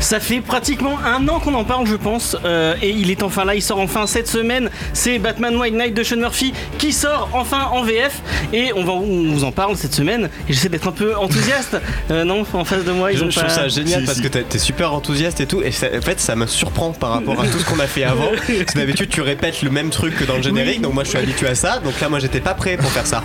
Ça fait pratiquement un an qu'on en parle, je pense, euh, et il est enfin là. Il sort enfin cette semaine. C'est Batman White Knight de Sean Murphy qui sort enfin en VF, et on va on vous en parle cette semaine. Et j'essaie d'être un peu enthousiaste. Euh, non, en face de moi, ils Je, ont je trouve pas. ça génial Si, parce si. que t'es t'es super enthousiaste et tout, et ça- en fait ça me surprend par rapport à tout ce qu'on a fait avant. Parce que d'habitude tu répètes le même truc que dans le générique, donc moi je suis habitué à ça, donc là moi j'étais pas prêt pour faire ça.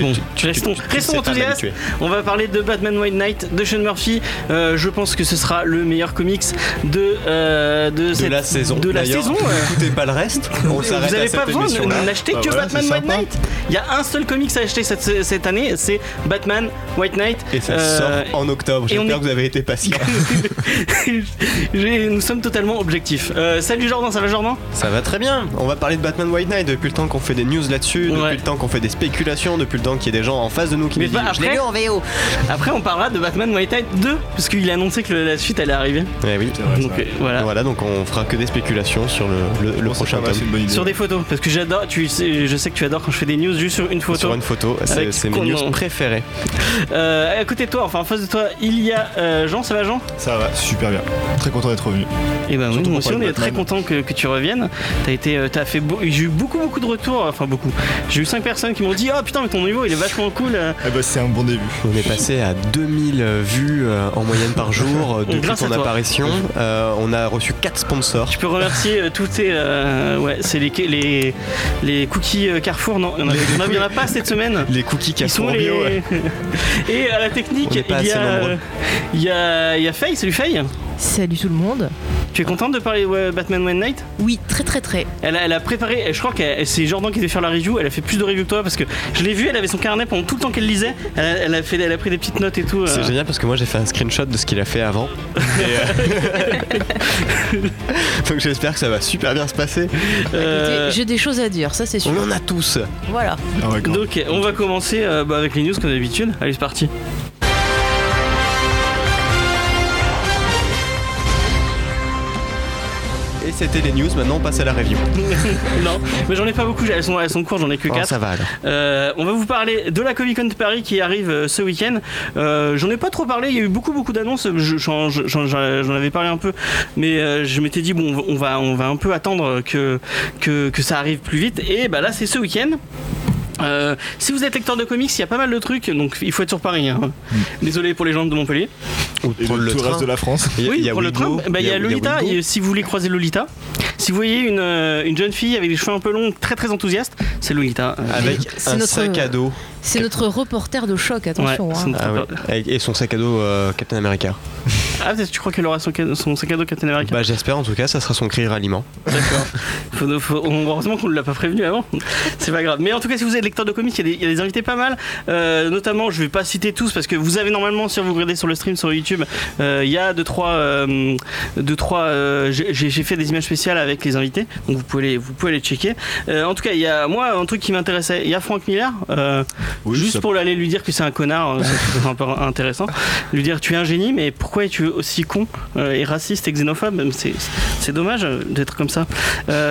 Bon, tu- restons, tu- tu restons pas enthousiastes. On va parler de Batman White Knight de Sean Murphy. Euh, je pense que ce sera le meilleur comics de euh, de, De cette- la saison. De la saison. N'écoutez pas le reste, on s'arrête Vous n'avez pas besoin émission-là. de n'acheter Bah que ouais, Batman White. Knight. Il y a un seul comics à acheter cette, cette année, c'est Batman White Knight. Et ça Euh, sort en octobre, j'espère est- que vous avez été patient. Nous sommes totalement objectifs. Euh, salut Jordan, ça va Jordan? Ça va très bien. On va parler de Batman White Knight depuis le temps qu'on fait des news là-dessus, depuis le temps qu'on fait des spéculations, depuis le temps qu'il y a des gens en face de nous qui Mais nous disent bah, Je l'ai après- lu en VO. Après, on parlera de Batman White Knight 2, parce qu'il a annoncé que la suite allait arriver. Eh oui. Vrai, Donc euh, voilà. Voilà, donc on fera que des spéculations sur le, le- le Bon, c'est prochain tome. Sur des photos, parce que j'adore, tu sais, je sais que tu adores quand je fais des news juste sur une photo. Sur une photo, c'est mes news préférées. Euh, à côté de toi, enfin en face de toi, il y a euh, Jean, ça va Jean? Ça va, super bien. Très content d'être revenu. Et ben oui, pour aussi on est très content que, que tu reviennes. T'as été, euh, t'as fait, beau- j'ai eu beaucoup beaucoup de retours, enfin beaucoup. J'ai eu 5 personnes qui m'ont dit oh putain mais ton niveau il est vachement cool. euh. Eh ben, c'est un bon début. On est passé à 2000 vues en moyenne par jour depuis Grâce à ton apparition. Euh, on a reçu 4 sponsors. Je peux remercier euh, tous tes, euh, ouais, c'est les les les cookies Carrefour non, il y en a, en pas cette semaine. Les cookies Carrefour les... Bio. ouais. Et à la technique, il y, a, il y a il y a Faye, salut Faye. Salut tout le monde. Tu es contente de parler de Batman One Night? Oui, très très très. Elle a, elle a préparé, je crois que c'est Jordan qui devait faire la review, elle a fait plus de reviews que toi parce que je l'ai vu, elle avait son carnet pendant tout le temps qu'elle lisait, elle a, elle a fait, elle a pris des petites notes et tout. euh. C'est génial parce que moi j'ai fait un screenshot de ce qu'il a fait avant. Euh, Donc j'espère que ça va super bien se passer. Euh, Écoutez, J'ai des choses à dire, ça c'est sûr. On en a tous. Voilà. Ah ouais, donc on va commencer euh, bah, avec les news comme d'habitude. Allez c'est parti. C'était les news, maintenant on passe à la review. non, mais j'en ai pas beaucoup, elles sont, elles sont courtes, j'en ai que Oh, 4. ça va alors. Euh, on va vous parler de la Comic Con de Paris qui arrive euh, ce week-end. Euh, j'en ai pas trop parlé, il y a eu beaucoup beaucoup d'annonces. Je- J'en j'en- j'en- j'en avais parlé un peu, mais je m'étais dit bon, on va on va un peu attendre que que, que ça arrive plus vite. Et bah là c'est ce week-end. Euh, si vous êtes lecteur de comics, il y a pas mal de trucs, donc il faut être sur Paris. hein. Désolé pour les gens de Montpellier. Ou prendre le, train. reste de la France. Il y a- oui, il y a pour le train, bah, il y a Lolita. Si vous voulez croiser Lolita, si vous voyez une, euh, une jeune fille avec des cheveux un peu longs, très très enthousiaste, c'est Lolita. Euh, Avec C'est un notre- sac à dos. C'est notre reporter de choc, attention. Ouais, hein. Ah ouais. Et son sac à dos euh, Captain America. Ah, tu crois qu'elle aura son, sac à dos Captain America? Bah j'espère en tout cas, ça sera son cri ralliement. D'accord. Heureusement qu'on ne l'a pas prévenu avant. C'est pas grave. Mais en tout cas, si vous êtes lecteur de comics, il y, a des- il y a des invités pas mal. Euh, notamment, je vais pas citer tous parce que vous avez normalement, si vous regardez sur le stream sur YouTube, euh, il y a deux trois, euh, deux, trois. euh, j'ai fait des images spéciales avec les invités, donc vous pouvez les, vous pouvez les checker. En tout cas, il y a moi un truc qui m'intéressait. Il y a Frank Miller. Oui, juste ça- pour aller lui dire que c'est un connard, euh, c'est un peu intéressant. Lui dire tu es un génie, mais pourquoi es-tu aussi con et raciste et xénophobe? C'est dommage d'être comme ça.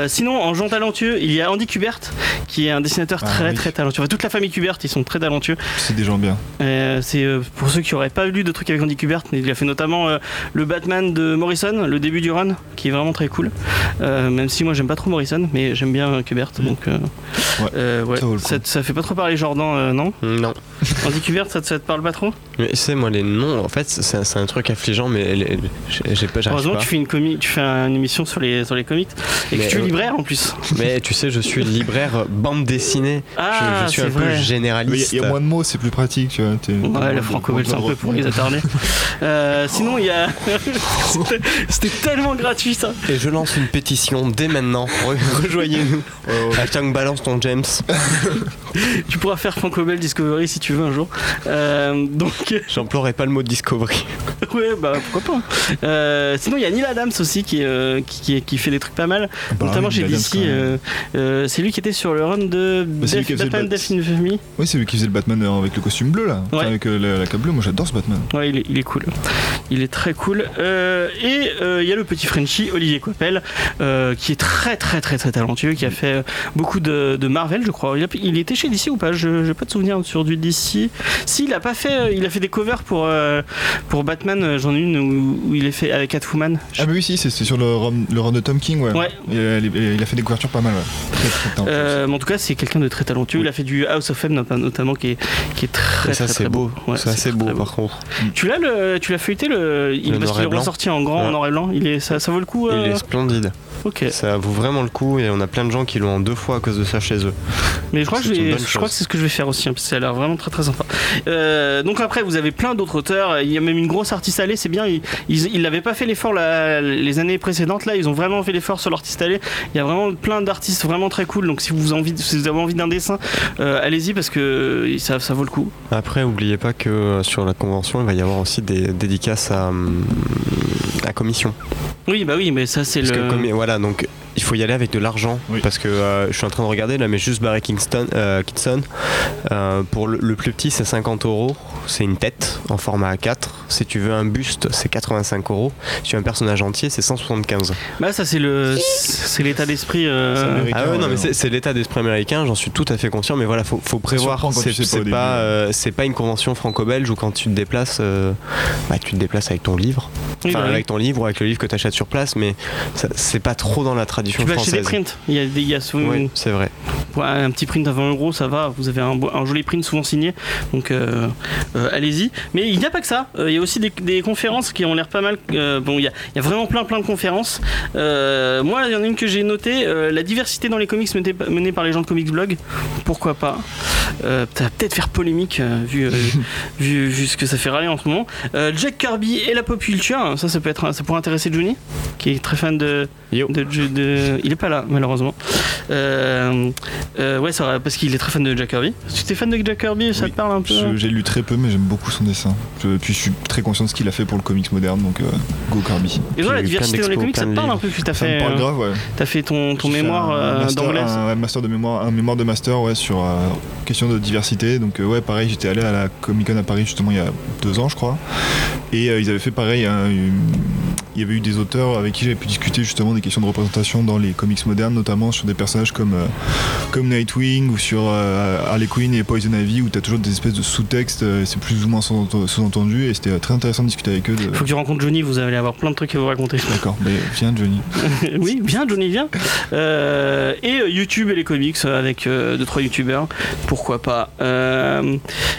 Sinon, en gens talentueux, il y a Andy Kubert, qui est un dessinateur Ah très oui. très talentueux. Enfin, toute la famille Kubert, ils sont très talentueux. C'est des gens bien. Euh, c'est euh, pour ceux qui auraient pas lu de trucs avec Andy Kubert, il a fait notamment euh, le Batman de Morrison, le début du run, qui est vraiment très cool. Euh, même si moi j'aime pas trop Morrison, mais j'aime bien Kubert, donc euh, Ouais, euh, ouais. ça vaut le Ça, coup. ça fait pas trop parler Jordan, euh, non? Non. Andy Kubert, ça te, ça te parle pas trop? Mais tu sais, moi les noms, en fait, c'est c'est un truc affligeant, mais les- les- j'ai pas, Heureusement pas. tu fais une comi tu fais une émission sur les sur les comics et Mais, que tu es libraire en plus. Mais tu sais, je suis libraire bande dessinée. Ah, je, je suis c'est un vrai. peu Mais Il y, généraliste. a- il y a moins de mots, c'est plus pratique. Tu vois, Ouais, la franco-belge, c'est un peu pour les attardés. Euh, sinon, il y a. C'était- tellement gratuit ça. Et je lance une pétition dès maintenant. Re- Rejoignez-nous. Ouais, ouais. Hashtag balance ton James. tu pourras faire Franco Bell Discovery si tu veux un jour. Euh, donc, J'emploierai pas le mot Discovery. ouais, bah pourquoi pas. Euh, sinon, il y a Neil Adams aussi qui, euh, qui, qui- qui fait des trucs pas mal, Bah notamment oui, chez DC. euh, euh, c'est lui qui était sur le run de Bah, Batman Bat- Death in Infamy. Oui, c'est lui qui faisait le Batman euh, avec le costume bleu là. Enfin, avec euh, la, la cape bleue. Moi j'adore ce Batman. Ouais, il est, il est cool. Il est très cool. Euh, et il y a le petit Frenchie, Olivier Coppel, qui est très très très très talentueux, qui a fait beaucoup de, de Marvel, je crois. Il, a- il était chez DC ou pas? Je n'ai pas de souvenir sur du DC. Si, il a pas fait. Il a fait des covers pour pour Batman. J'en ai une où, où il est fait avec Catwoman. Ah, mais oui, si, c'est sur le le run de Tom King, ouais. Il, il a fait des couvertures pas mal, ouais. Très, très mais en tout cas, c'est quelqu'un de très talentueux. Il a fait du House of M not- notamment, qui est, qui est très Et ça, très, beau. Ouais, ça, c'est beau, par contre. Tu l'as le, tu l'as feuilleté le, il, Le parce qu'il est ressorti en grand en noir et blanc. Il est, ça, ça vaut le coup. Il euh, est splendide. Ok. Ça vaut vraiment le coup et on a plein de gens qui l'ont en deux fois à cause de ça chez eux. Mais je crois que je, crois que c'est ce que je vais faire aussi, hein, parce que ça a l'air vraiment très très sympa. Euh, donc après, vous avez plein d'autres auteurs. Il y a même une grosse artiste allée, c'est bien. Ils l'avaient pas fait l'effort les années précédentes. Là, ils ont vraiment fait l'effort sur l'artiste allée. Il y a vraiment plein d'artistes vraiment très cool. Donc si vous, envie, si vous avez envie d'un dessin, euh, allez-y parce que euh, ça, ça vaut le coup. Après, oubliez pas que euh, sur la convention, il va y avoir aussi des dédicaces à, à commission. Oui, bah oui, mais ça c'est Parce le. que comme- voilà, donc il faut y aller avec de l'argent. Oui. Parce que euh, je suis en train de regarder là, mais juste Barry Kingston, euh, Kitson, euh, pour le, le plus petit, c'est 50 euros. C'est une tête en format A4. Si tu veux un buste, c'est 85 euros. Si tu veux un personnage entier, c'est 175. Bah ça c'est le, c'est l'état d'esprit. euh. Ah ouais, non, mais c'est c'est l'état d'esprit américain, j'en suis tout à fait conscient, mais voilà, faut, faut prévoir. C'est tu sais pas au c'est pas, début. euh, c'est pas une convention franco-belge où quand tu te déplaces, euh, bah, tu te déplaces avec ton livre. oui, Enfin, bah oui. avec ton livre ou avec le livre que tu achètes sur place, mais ça- c'est pas trop dans la tradition Tu peux acheter française. des prints. Il y a, des, il y a souvent Oui, c'est vrai. Ouais, un petit print à 20 euros, ça va. Vous avez un, beau- un joli print souvent signé, donc euh, allez-y. Mais il n'y a pas que ça. Euh, Il y a aussi des, des conférences qui ont l'air pas mal. Euh, bon, il y, a, il y a vraiment plein plein de conférences. Euh, moi, il y en a une que j'ai notée euh, la diversité dans les comics menée, par les gens de Comics Blog. Pourquoi pas? Euh, Ça va peut-être faire polémique euh, vu, euh, vu, vu ce que ça fait râler en ce moment. Euh, Jack Kirby et la pop culture, ça, ça peut être, ça pourrait intéresser Johnny, qui est très fan de, Yo. de, de- de- il est pas là malheureusement. Euh, euh, ouais, ça, parce qu'il est très fan de Jack Kirby. Tu es fan de Jack Kirby, ça Oui. te parle un peu? J'ai lu très peu, mais j'aime beaucoup son dessin. Je, puis je suis très conscient de ce qu'il a fait pour le comics moderne, donc euh, go Kirby. Et toi, la diversité dans les comics, ça te parle un peu Puis t'as Ça me fait, parle euh, grave, ouais. t'as fait ton, ton fait mémoire euh, master- d'anglais. un, master de mémoire, un mémoire de master ouais, sur euh, question de diversité. Donc euh, ouais, pareil, j'étais allé à la Comic Con à Paris justement il y a deux ans, je crois. Et euh, ils avaient fait pareil. un- une- il y avait eu des auteurs avec qui j'avais pu discuter justement des questions de représentation dans les comics modernes, notamment sur des personnages comme euh, comme Nightwing ou sur euh, Harley Quinn et Poison Ivy, où t'as toujours des espèces de sous-textes. euh, c'est plus ou moins sous- sous-entendu. Et c'était euh, très intéressant de discuter avec eux. De... Faut que tu rencontres Johnny, vous allez avoir plein de trucs à vous raconter. D'accord, mais viens Johnny. oui, bien Johnny, viens. Euh, et YouTube et les comics avec deux trois youtubeurs, pourquoi pas.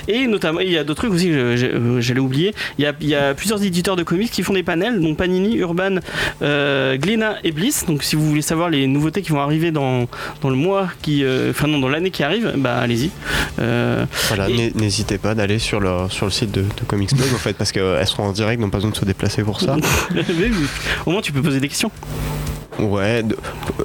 Et notamment, il y a d'autres trucs aussi, que j'allais oublier. Il y, a, il y a plusieurs éditeurs de comics qui font des panels, dont Panini, Urban, euh, Glénat et Bliss. Donc si vous voulez savoir les nouveautés qui vont arriver dans, dans le mois qui, euh, enfin non, dans l'année qui arrive, bah allez-y. Euh, Voilà, Et- n'hésitez pas d'aller sur le, sur le site de, de Comics Blog en fait, parce qu'elles seront en direct, donc pas besoin de se déplacer pour ça. au moins tu peux poser des questions. Ouais, de-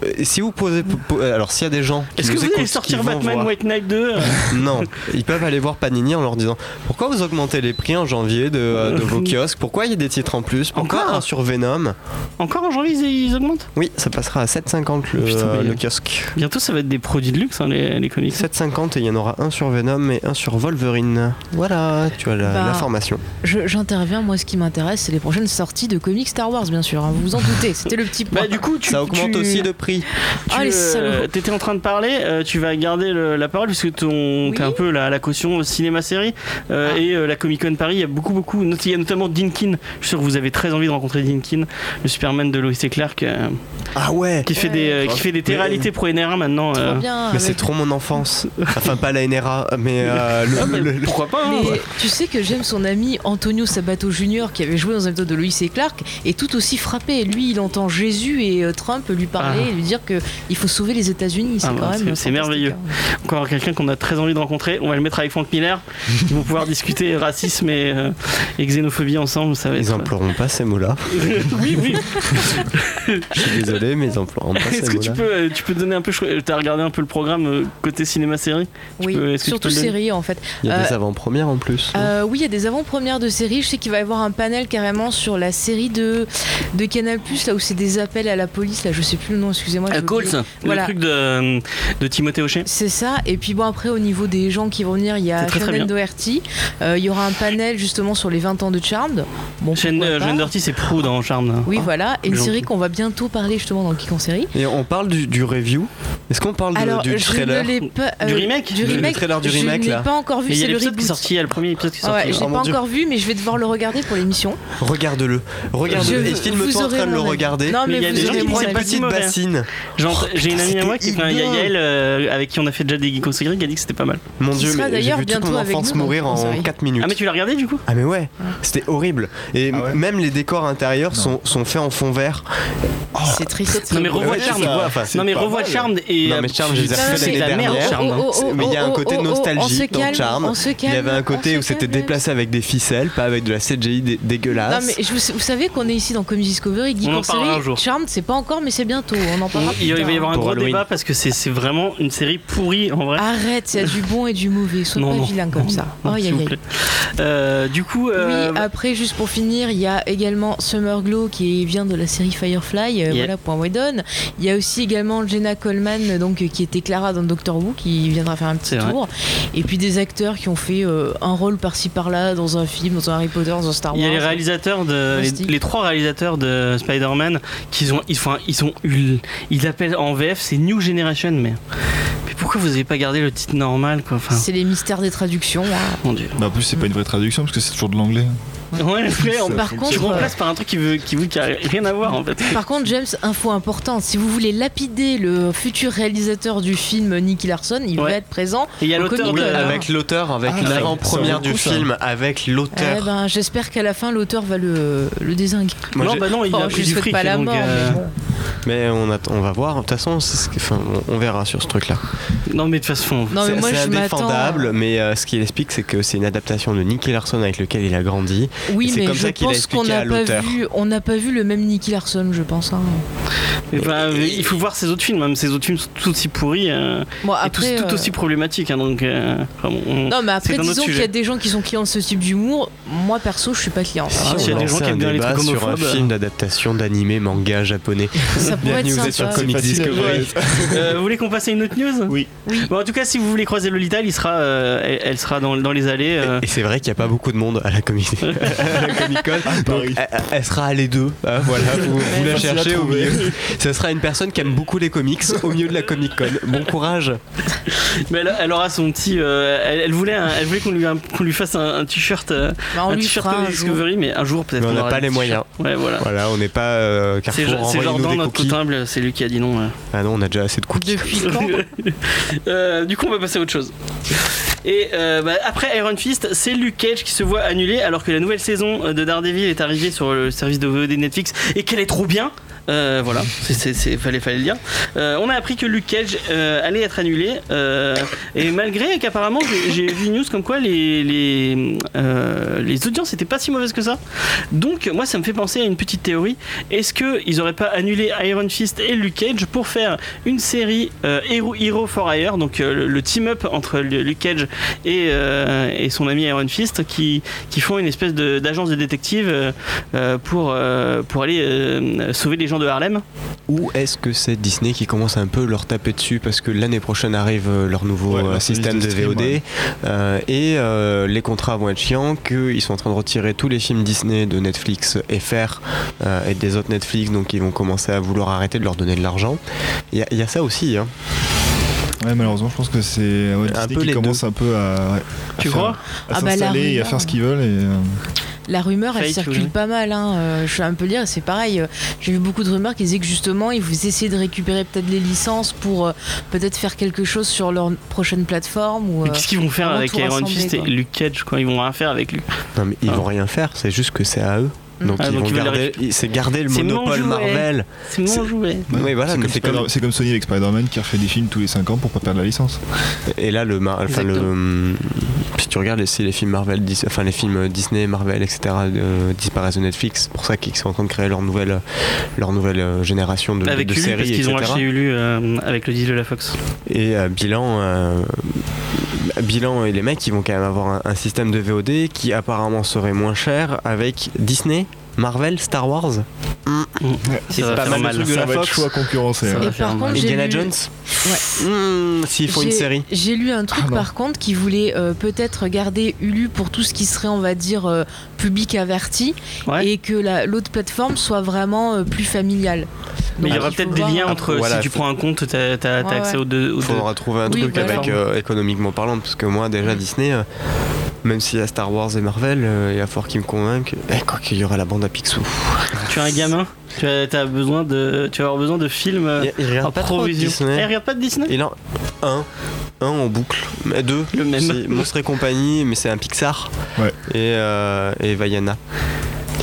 euh, si vous posez. po- Alors, s'il y a des gens qui Est-ce que vous allez sortir Batman voir- White Knight 2 Non, ils peuvent aller voir Panini en leur disant Pourquoi vous augmentez les prix en janvier de, euh, de vos kiosques? Pourquoi il y a des titres en plus? Pourquoi Encore un sur Venom? Encore en janvier ils, ils augmentent? Oui, ça passera à 7,50 le, Putain, euh, mais- le kiosque. Bientôt ça va être des produits de luxe hein, les, les comics. 7,50 et il y en aura un sur Venom et un sur Wolverine. Voilà, tu as la- Bah, l'information. Je- J'interviens, moi ce qui m'intéresse, c'est les prochaines sorties de comics Star Wars, bien sûr. hein, vous vous en doutez, c'était le petit point. Bah du coup tu Ça augmente tu- aussi de prix. tu, Ah, les euh. T'étais en train de parler, euh, tu vas garder le- la parole puisque ton Oui. t'es un peu la, la caution cinéma-série euh, Ah. et euh, la Comic Con Paris. Il y a beaucoup beaucoup. not- Il y a notamment Dinkin. Je suis sûr que vous avez très envie de rencontrer Dinkin, le Superman de Lois et Clark, euh, Ah ouais qui fait Ouais. des euh, qui fait des téléréalités pro NR1 maintenant. Trop bien. Mais c'est trop mon enfance. Enfin, pas la NRA, mais euh, le- Ah, bah, le- pourquoi pas hein. Mais tu sais que j'aime son ami Antonio Sabato Jr. qui avait joué dans un épisode de Lois et Clark et tout aussi frappé. Lui, il entend Jésus et euh, Trump lui parler Ah. et lui dire que il faut sauver les États-Unis. C'est Ah, quand bah, même. c'est- euh, merveilleux. hein. Encore quelqu'un qu'on a très envie de rencontrer. On va le mettre avec Frank Miller. Ils vont pouvoir discuter racisme et, euh, et xénophobie ensemble. Ça va Ils être. emploieront pas ces mots-là. oui, oui. Je suis désolé, mais ils emploieront pas Est-ce ces que tu mots-là. peux, euh, tu peux donner un peu. Tu as regardé un peu le programme euh, côté cinéma-série? Oui, peux- est-ce surtout série en fait. Il y a des Euh, avant-premières en plus. Euh, oui, il y a des avant-premières de séries. Je sais qu'il va y avoir un panel carrément sur la série de, de Canal là où c'est des appels à la police. Là, je sais plus le nom, excusez-moi. Euh, oublié. le Voilà. truc de, de Timothée Hochet. C'est ça. Et puis bon, après, au niveau des gens qui vont venir, il y a Shannon. Doherty. Euh, il y aura un panel justement sur les 20 ans de Charmed. Bon, Shane, pourquoi euh, c'est Prou dans Charme. Oui, voilà. Et une série qu'on va bientôt parler justement dans Geek en série. Et on parle du, du review. Est-ce qu'on parle de- du trailer. Du euh, remake Du Le- le remake. trailer du remake, Je ne là. l'ai pas encore vu. Mais il y a C'est le l'épisode qui est sorti, il y a le premier épisode qui est Ah ouais, sorti. je l'ai Oh, pas encore vu, mais je vais devoir le regarder pour l'émission. Regarde-le. Regarde-le. Et filme-toi en train de le regarder. Non, Mais il y a des gens qui pas si petite mauvais. bassine. Genre, J'ai une amie à moi qui, a hideux. Yael euh, avec qui on a fait déjà des série qui a dit que c'était pas mal. Mon dieu, mais j'ai vu toute mon enfance mourir en en série. 4 minutes. Ah, mais tu l'as regardé du coup? Ah mais ouais, c'était horrible. Et Ah même les décors intérieurs sont, sont faits en fond vert. C'est triste. Non, mais revois Charmed. Non, mais revois. Charmed et. Non, mais Charmed, je les ai refait c'est l'année la merde, dernière. Oh, oh, oh, mais il y a un oh, côté oh, oh, nostalgie on se dans Charmed. Il y avait un côté où c'était déplacé avec des ficelles, pas avec de la CGI dé- dégueulasse. Non mais vous, savez qu'on est ici dans Comics Discovery, Geek un. Charmed, c'est pas encore, mais c'est bientôt. On en parlera. Il plus va y avoir un gros Halloween. débat parce que c'est vraiment une série pourrie en vrai. Arrête, il y a du bon et du mauvais. Sois Non, pas non. vilain comme ça. Vous plaît. Euh, du coup, euh, Oui, après, juste pour finir, il y a également Summer Glow qui vient de la série Firefly, euh, Yeah. voilà, point Whedon. Il y a aussi également Jenna Coleman, donc, qui était Clara dans Doctor Who, qui viendra faire un petit vrai. tour. Et puis des acteurs qui ont fait euh, un rôle par-ci par-là dans un film, dans un Harry Potter, dans un Star Wars. il y a les réalisateurs de les, Fantastique. les trois réalisateurs de Spider-Man qui ont ils font ils sont ils, ils l'appellent en VF c'est New Generation mais mais pourquoi vous avez pas gardé le titre normal quoi enfin? C'est les mystères des traductions. hein. mon dieu. Bah, en plus, c'est pas une vraie traduction parce que c'est toujours de l'anglais. Ouais, on- Par tu contre, remplaces par un truc qui veut qui veut qui a rien à voir en fait. Par contre, James, info importante, si vous voulez lapider le futur réalisateur du film Nicky Larson, il Ouais. va être présent. Et il y a Au l'auteur Comic de Con. avec l'auteur, avec Ah, l'avant-première du ça. film, avec Eh l'auteur. ben, j'espère qu'à la fin, l'auteur va le, le désinguer. Moi, non bah non il Oh, a lui du fric pas la mort, euh, mais bon. Mais on, attend- on va voir. De toute façon, c'est ce que- enfin, on, on verra sur ce truc-là. non mais de toute façon Non, mais C'est moi, c'est je m'attends. indéfendable, mais euh, ce qu'il explique, c'est que c'est une adaptation de Nicky Larson avec lequel il a grandi. Oui, mais comme je ça pense qu'on n'a pas vu, on n'a pas vu le même Nicky Larson, je pense. hein. Mais bah, il faut voir ses autres films même ses autres films sont tout aussi pourris euh, Bon, et tout, euh, aussi problématiques hein, donc euh, enfin, bon, on- Non, mais après, disons qu'il y a des gens qui sont clients de ce type d'humour. Moi, perso, je suis pas client. Ah, Si s'il y a des gens qui aiment bien les trucs sur un film d'adaptation d'animé manga japonais. Ça pourrait être sur sympa. Comics facile à Discovery. Euh, vous voulez qu'on passe à une autre news? Oui. Bon, en tout cas, si vous voulez croiser Lolita, il sera, euh, elle, sera dans, dans les allées. euh. Et c'est vrai qu'il n'y a pas beaucoup de monde à la Comic Con. Donc, elle, elle sera à les deux. hein, voilà, vous, vous la cherchez au milieu. Ce sera une personne qui aime beaucoup les comics au milieu de la Comic Con. Bon courage. Mais elle, elle aura son petit. euh, elle, elle voulait, un- elle voulait qu'on lui, qu'on lui fasse un, un t-shirt, euh, Bah, on un lui t-shirt fera un Comic jour. Discovery, mais un jour peut-être. On n'a pas les moyens. Ouais, voilà. Voilà, on n'est pas euh, C'est Carrefour. c'est Jordan, des notre comptable, c'est lui qui a dit non. ouais. Ah non, on a déjà assez de cookies. Depuis quand? Euh, du coup, on va passer à autre chose. Et euh, bah, après Iron Fist, c'est Luke Cage qui se voit annulé alors que la nouvelle saison de Daredevil est arrivée sur le service de VOD Netflix et qu'elle est trop bien. Euh, voilà, c'est, fallait, le dire. Euh, on a appris que Luke Cage euh, allait être annulé euh, et malgré qu'apparemment j'ai, vu une news comme quoi les les, euh, les audiences étaient pas si mauvaises que ça. Donc moi ça me fait penser à une petite théorie. Est-ce que ils auraient pas annulé Iron Fist et Luke Cage pour faire une série euh, Hero, Hero for Hire, donc euh, le, team-up entre Luke Cage et, euh, et son ami Iron Fist qui, qui font une espèce de- d'agence de détective euh, pour, euh, pour aller euh, sauver les gens de Harlem. Ou est-ce que c'est Disney qui commence un peu leur taper dessus parce que l'année prochaine arrive leur nouveau Ouais, euh, système de de stream, VOD ouais. euh, et euh, les contrats vont être chiants, qu'ils sont en train de retirer tous les films Disney de Netflix euh, et des autres Netflix, donc ils vont commencer à vouloir arrêter de leur donner de l'argent. Il y, a- il y a ça aussi. Hein. Ouais, malheureusement, je pense que c'est ouais, Un Disney peu qui les commence un peu à, ouais, Tu à faire- crois? à Ah bah, la s'installer et à faire ce qu'ils veulent. Et, euh, La rumeur, elle Fake, circule pas mal. Hein. euh, je suis un peu lire, c'est pareil. euh, J'ai vu beaucoup de rumeurs qui disaient que justement, ils vous essayaient de récupérer peut-être les licences pour euh, peut-être faire quelque chose sur leur prochaine plateforme. Ou, Mais Qu'est-ce qu'ils vont faire avec Iron Fist et. Luke Cage quoi? Ils vont rien faire avec lui. Non, mais ils Ah. vont rien faire, c'est juste que c'est à eux. Donc Ah, ils donc vont ils garder, c'est garder le monopole. Marvel. C'est mon jouet. Oui, voilà, c'est comme, Sony avec Spider-Man qui refait des films tous les 5 ans pour pas perdre la licence. Et là, le, mar- enfin, le, si tu regardes les, si les films Marvel, Dis- enfin les films Disney, Marvel, etc. euh, disparaissent de Netflix, c'est pour ça qu'ils sont en train de créer leur nouvelle, leur nouvelle euh, génération de, Avec de séries, parce qu'ils ont Hulu euh, avec le deal de la Fox. Et euh, bilan, euh, bilan et les mecs, ils vont quand même avoir un, un système de VOD qui apparemment serait moins cher avec Disney, Marvel, Star Wars, C'est pas mal de trucs de Ça la va être Fox. concurrencer. Ça hein. mal. Indiana lu- Jones. Hmm, S'il faut une série. J'ai lu un truc Ah par contre qui voulait euh, peut-être garder Hulu pour tout ce qui serait, on va dire, euh, public averti Ouais. et que la- l'autre plateforme soit vraiment euh, plus familiale. Mais il y aura peut-être des voir. liens entre Voilà, si tu prends un compte, t'as Ouais, accès ouais. aux deux. Il faudra trouver un Oui, truc voilà. avec euh, économiquement parlant, parce que moi déjà Disney, euh, même s'il y a Star Wars et Marvel, euh, il y a fort qui me convainc. Eh, quoi qu'il y aura la bande à Picsou. Tu es un gamin, tu as, besoin de, tu vas avoir besoin de films Il, il en pas trop. Disney. Eh, regarde pas de Disney? Il en un, un en boucle, mais deux. Le même. C'est Monstres et compagnie, mais c'est un Pixar. Ouais. Et, euh, et Vaiana.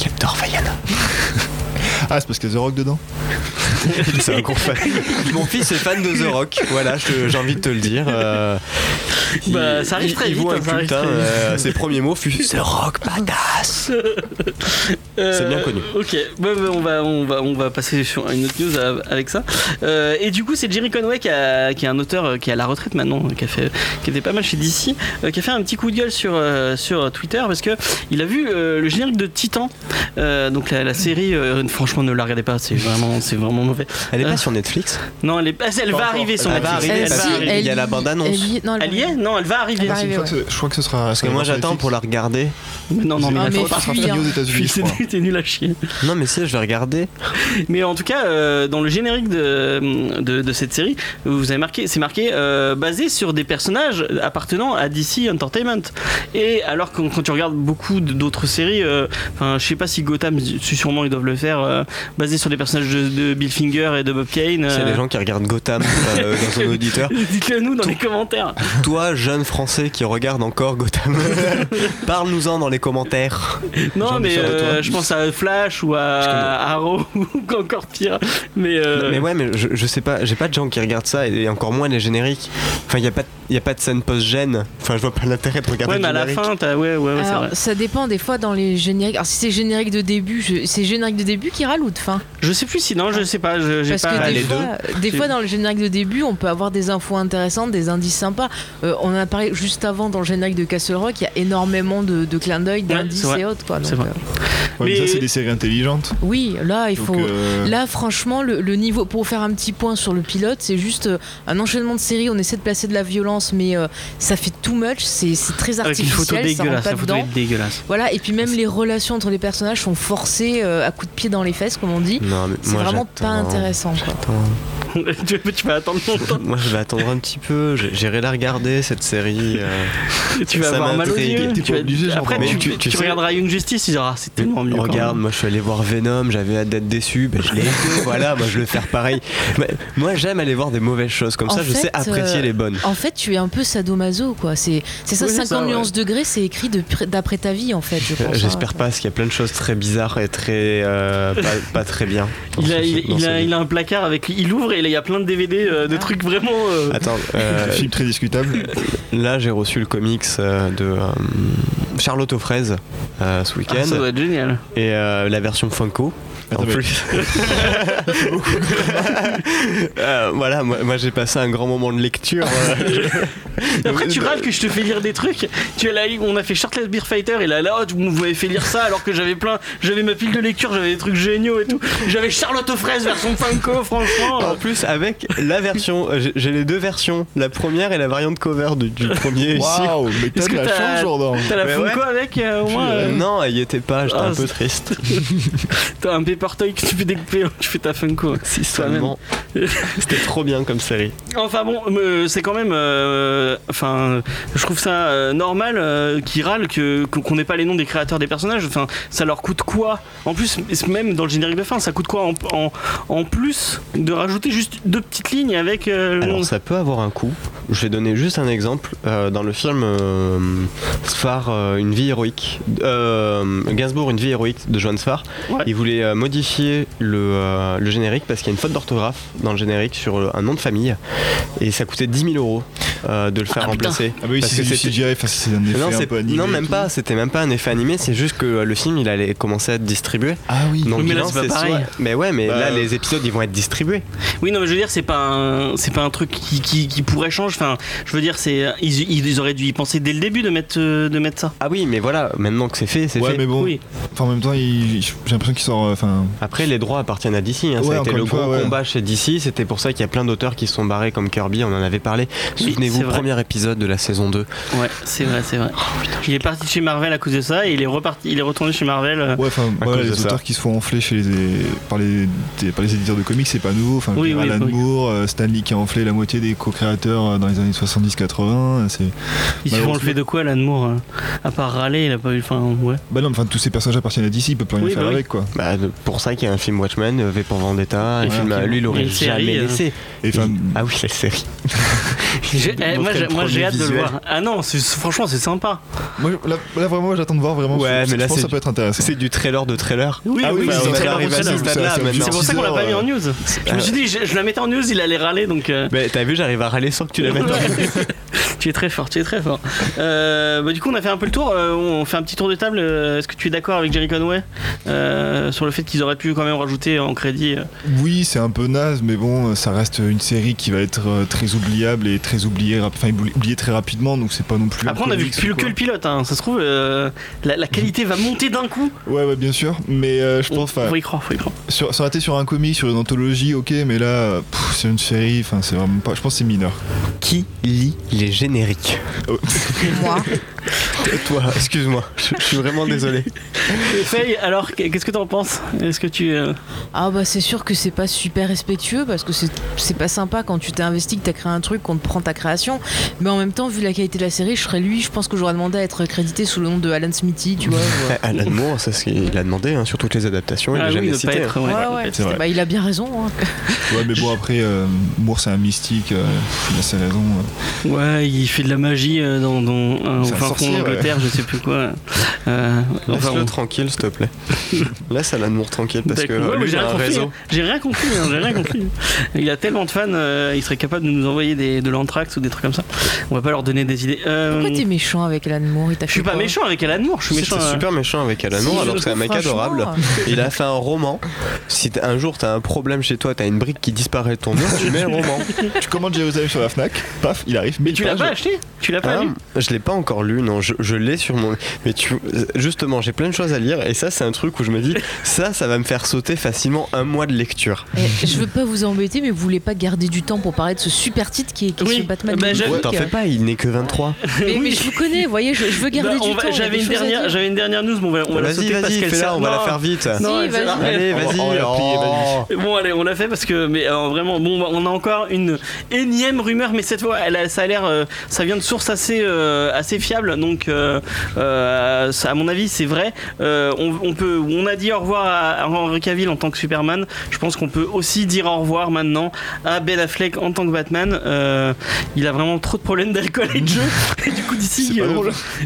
Il adore Vaiana. Ah, c'est parce qu'il y a The Rock dedans? c'est un gros fan. Mon fils est fan de The Rock. Voilà, j'ai envie de te le dire. euh, Bah, ça arrive très il vite, hein, ça arrive culte, hein, vite. euh, ses premiers mots fut The Rock badass. C'est bien connu. Euh, Ok, Bah, bah, on, va, on, va, on va passer sur une autre news euh, avec ça. Euh, et du coup, c'est Jerry Conway qui, a- qui est un auteur euh, qui est à la retraite maintenant, euh, qui, a fait, qui était pas mal chez DC, euh, qui a fait un petit coup de gueule sur, euh, sur Twitter parce que il a vu euh, le générique de Titan. Euh, donc la, la série, euh, franchement, ne la regardez pas, c'est vraiment, c'est vraiment mauvais. Elle est Euh, pas sur Netflix Non, elle, est, ah, elle va arriver sur Elle Netflix. Elle va arriver. il y a la bande-annonce. elle y est- non, Elle y est Non, elle va arriver. Elle va Je arriver. crois, que ouais. c'est- je crois que ce sera. Parce que moi j'attends pour la regarder. Non, non, mais, Ah, mais pas. sera fuis, fini hein. aux États-Unis, T'es nul à chier. Non mais si je vais regarder. Mais en tout cas, euh, dans le générique de, de, de cette série, vous avez marqué, c'est marqué euh, basé sur des personnages appartenant à DC Entertainment. Et alors que quand tu regardes beaucoup d'autres séries, euh, enfin, je sais pas si Gotham, si sûrement ils doivent le faire, euh, basé sur des personnages de, de Bill Finger et de Bob Kane. S'il y a euh, des gens qui regardent Gotham euh, dans son auditeur. Dites-le nous dans les commentaires. Toi, jeune français qui regarde encore Gotham, parle-nous-en dans les commentaires. Non, mais euh, je pense à Flash ou à Arrow ou encore pire. Mais, euh, Mais ouais, mais je, je sais pas, j'ai pas de gens qui regardent ça et encore moins les génériques. Enfin, il y a pas, de- y a pas de scène post-gène. Enfin, je vois pas l'intérêt de regarder ouais, mais à la fin, ouais, ouais, ouais, c'est Alors, vrai. ça dépend des fois dans les génériques. Alors si c'est générique de début, je- c'est générique de début qui râle ou de fin? Je sais plus si non, je sais pas, je- j'ai Parce pas. que Ah, des, les fois, des J'ai- fois dans le générique de début, on peut avoir des infos intéressantes, des indices sympas. Euh, on en a parlé juste avant dans le générique de Castle Rock, il y a énormément de, de clins d'œil, d'indices c'est vrai. et autres. Quoi. C'est Donc, vrai. euh, Ouais, mais Mais- ça, c'est des séries intelligentes. oui, là il Donc, faut. euh, Là, franchement, le, le niveau, pour faire un petit point sur le pilote, c'est juste euh, un enchaînement de séries. On essaie de placer de la violence, mais euh, ça fait too much. C'est c'est très Avec une photo artificiel, ça rentre dégueulasse, pas la photo dedans. est dégueulasse. Voilà, et puis même les relations entre les personnages sont forcées euh, à coups de pied dans les fesses, comme on dit. Non, mais C'est moi, vraiment pas intéressant. Quoi. Tu, tu vas attendre longtemps, Moi, je vais attendre un petit peu. J'irai la regarder cette série. euh. tu vas Ça avoir mal aux yeux. Tu vas- obligé, genre, Après, mais tu, tu- tu, tu sais- regarderas Young Justice, tu diras, ah, c'est tellement mieux. Regarde, moi je suis allé voir Venom, j'avais hâte d'être déçu, ben, je l'ai été, voilà, moi je vais faire pareil. Mais moi j'aime aller voir des mauvaises choses, comme En ça je sais apprécier euh, les bonnes. En fait, tu es un peu sadomaso, quoi. C'est c'est ça, Oui, c'est 50 ça, ouais. nuances degrés, c'est écrit d'après ta vie, en fait, je pense. J'espère hein. pas, parce qu'il y a plein de choses très bizarres et très euh, pas, pas très bien. a, a, il a un placard avec. Il ouvre et il y a plein de DVD euh, de Ah. trucs vraiment. euh, Attends, euh, Un film très discutable. là j'ai reçu le comics euh, de euh, Charlotte aux fraises euh, ce ah, week-end ça doit être génial. et euh, la version Funko. Attends, en plus. Euh, voilà, moi, moi, j'ai passé un grand moment de lecture. euh, Après, tu râles que je te fais lire des trucs. Tu es là, on a fait Shirtless Beer Fighter et là, là, oh, vous m'avez fait lire ça alors que j'avais plein. J'avais ma pile de lecture, j'avais des trucs géniaux et tout. J'avais Charlotte aux fraises version Funko, franchement. En plus, avec la version, euh, j'ai- les deux versions, la première et la variante cover du, du premier ici. Waouh, mais t'as de que la chance, Jordan. T'as la Funko ouais. avec euh, au moins Euh, non, elle y était pas, j'étais Ah, un peu c'est- triste. T'as un toy que tu peux découper, tu fais ta Funko. Si seulement. C'était trop bien comme série. Enfin bon, c'est quand même. euh, Enfin, je trouve ça euh, normal euh, qu'ils râlent qu'on n'ait pas les noms des créateurs des personnages. Enfin, ça leur coûte quoi? En plus, même dans le générique de fin, ça coûte quoi en, en, en plus de rajouter juste deux petites lignes avec euh, le nom Alors ça peut avoir un coût. Je vais donner juste un exemple. Dans le film Sfar, une vie héroïque, Gainsbourg, une vie héroïque de Joan Sfar, Ouais. il voulait euh, modifier le, euh, le générique parce qu'il y a une faute d'orthographe dans le générique sur le- un nom de famille et ça coûtait 10 000 euros euh, de le faire Ah, remplacer. Ah bah oui, Parce si c'est que CGI, un effet non, un c'est- peu animé. non, même pas, c'était même pas un effet animé, c'est juste que euh, le film il allait commencer à être distribué. Ah oui. Donc mais là, c'est pas pareil. soit- Mais ouais, mais Bah, là euh, les épisodes ils vont être distribués. Oui, non, mais je veux dire, c'est pas un, c'est pas un truc qui, qui, qui pourrait changer. Enfin, je veux dire, c'est, ils, ils auraient dû y penser dès le début de mettre, euh, de mettre ça. Ah oui, mais voilà, maintenant que c'est fait, c'est Ouais, fait. mais bon. Oui. Enfin, en même temps, il- j'ai l'impression qu'il sort. euh, Enfin, Après, les droits appartiennent à DC. hein. Ouais, ça a été le fois, gros ouais. combat chez DC. C'était pour ça qu'il y a plein d'auteurs qui se sont barrés comme Kirby. On en avait parlé. Oui, Souvenez-vous, premier épisode de la saison 2. Ouais, c'est vrai, c'est vrai. il est parti de chez Marvel à cause de ça et il est reparti, il est retourné chez Marvel. euh, ouais, enfin, voilà, les ça. auteurs qui se font enfler chez les, par, les, des- par les éditeurs de comics, c'est pas nouveau. Enfin, Oui, Alan oui. Moore, euh, Stan Lee qui a enflé la moitié des co-créateurs euh, dans les années 70-80. C'est... Ils se font fait de quoi, Alan Moore À part râler, il a pas eu. Enfin, ouais. Bah non, mais enfin, tous ces personnages appartiennent à DC, il peut plus rien Oui, faire bah oui. avec quoi. Bah, pour ça qu'il y a un film Watchmen, euh, V pour Vendetta. Un film, euh, lui, il aurait jamais euh. laissé. Ah oui, la série. Eh, moi, j'ai- hâte de le voir. Ah non, c'est- franchement, c'est sympa. moi, là, là, vraiment, j'attends de voir vraiment. Ouais, mais là, c'est ça peut être intéressant. C'est du trailer de trailer. Oui, Ah oui, oui, bah, c'est à C'est. C'est pour ça qu'on l'a pas mis en news. Je me suis dit, je, la mettais en news, il allait râler donc. Mais t'as vu, j'arrive à râler sans que tu la mettes en Ouais. tu es très fort, tu es très fort. Euh, bah, du coup, on a fait un peu le tour. euh, on fait un petit tour de table. Est-ce que tu es d'accord avec Jerry Conway euh, sur le fait qu'ils auraient pu quand même rajouter en crédit euh, Oui, c'est un peu naze, mais bon, ça reste une série qui va être euh, très oubliable et très oubliée, enfin oubliée très rapidement, donc c'est pas non plus. Après, on a vu que, que le pilote. hein. Ça se trouve, euh, la, la qualité va monter d'un coup. Ouais, ouais, bien sûr, mais euh, je pense, Faut y croire, faut y croire. sur, ça aurait été sur un comic, sur une anthologie, ok, mais là, euh, c'est une série, enfin, c'est vraiment pas. Je pense que c'est mineur. Qui lit les génériques? Moi, Toi, excuse-moi. Je je suis vraiment désolé. Faye, alors, qu'est-ce que t'en penses? Est-ce que tu. euh, ah bah c'est sûr que c'est pas super respectueux parce que c'est c'est pas sympa quand tu t'es investi, que t'as créé un truc, qu'on te prend ta création. Mais en même temps, vu la qualité de la série, je serais lui, je pense que j'aurais demandé à être crédité sous le nom de Alan Smithy, tu vois. euh, Alan Moore, c'est ce qu'il a demandé hein, sur toutes les adaptations. Il ah oui, jamais pas cité. être. hein. ouais, Ouais, ouais, vrai. bah, il a bien raison. hein. Ouais, mais bon, après, euh, Moore, c'est un mystique, euh, il a ses raisons. Ouais, il fait de la magie euh, dans, dans euh, un d'Angleterre, je sais plus quoi. Euh, enfin, Laisse-le on- tranquille, s'il te plaît. Laisse Alan Moore tranquille parce que. Ouais, euh, lui, j'ai un compris. réseau. hein. J'ai rien compris. hein, J'ai rien compris. Il a tellement de fans, euh, il serait capable de nous envoyer des, de l'anthrax ou des trucs comme ça. On va pas leur donner des idées. Euh, Pourquoi t'es méchant avec Alan Moore? Il je suis pas méchant avec Alan Moore. Je suis méchant. Euh, super méchant avec Alan Si, Moore alors que c'est un mec adorable. Il a fait un roman. Si un jour t'as un problème chez toi, t'as une brique qui disparaît de ton mur, tu mets le roman. Tu commandes Jérusalem sur la Fnac, paf, il arrive. Mais tu l'as pas acheté? Tu l'as pas lu? Je l'ai pas encore lu, non, je, je l'ai sur mon. Mais tu, justement, j'ai plein de choses à lire et ça, c'est un truc où je me dis, ça, ça va me faire sauter facilement un mois de lecture. eh, je veux pas vous embêter, mais vous voulez pas garder du temps pour parler de ce super titre qui est, qui est Oui, ce Batman bah. T'en fais pas, il n'est que 23. Mais, mais je vous connais, vous voyez, je, je veux garder Bah, du va- temps. J'avais une dernière, j'avais une dernière news, mais on va, on va la sauter parce vas-y, qu'elle sert- on va la faire vite. Non, Si, vas-y. Allez, On va- vas-y. oh. Bon allez, on l'a fait parce que mais euh, vraiment bon on a encore une énième rumeur mais cette fois elle a- ça a l'air euh, ça vient de sources assez euh, assez fiables donc euh, euh, à mon avis c'est vrai. Euh, on, on peut on a dit au revoir à, Henry Cavill en tant que Superman. Je pense qu'on peut aussi dire au revoir maintenant à Ben Affleck en tant que Batman. Il a vraiment trop de problèmes d'alcool et de jeu et du coup d'ici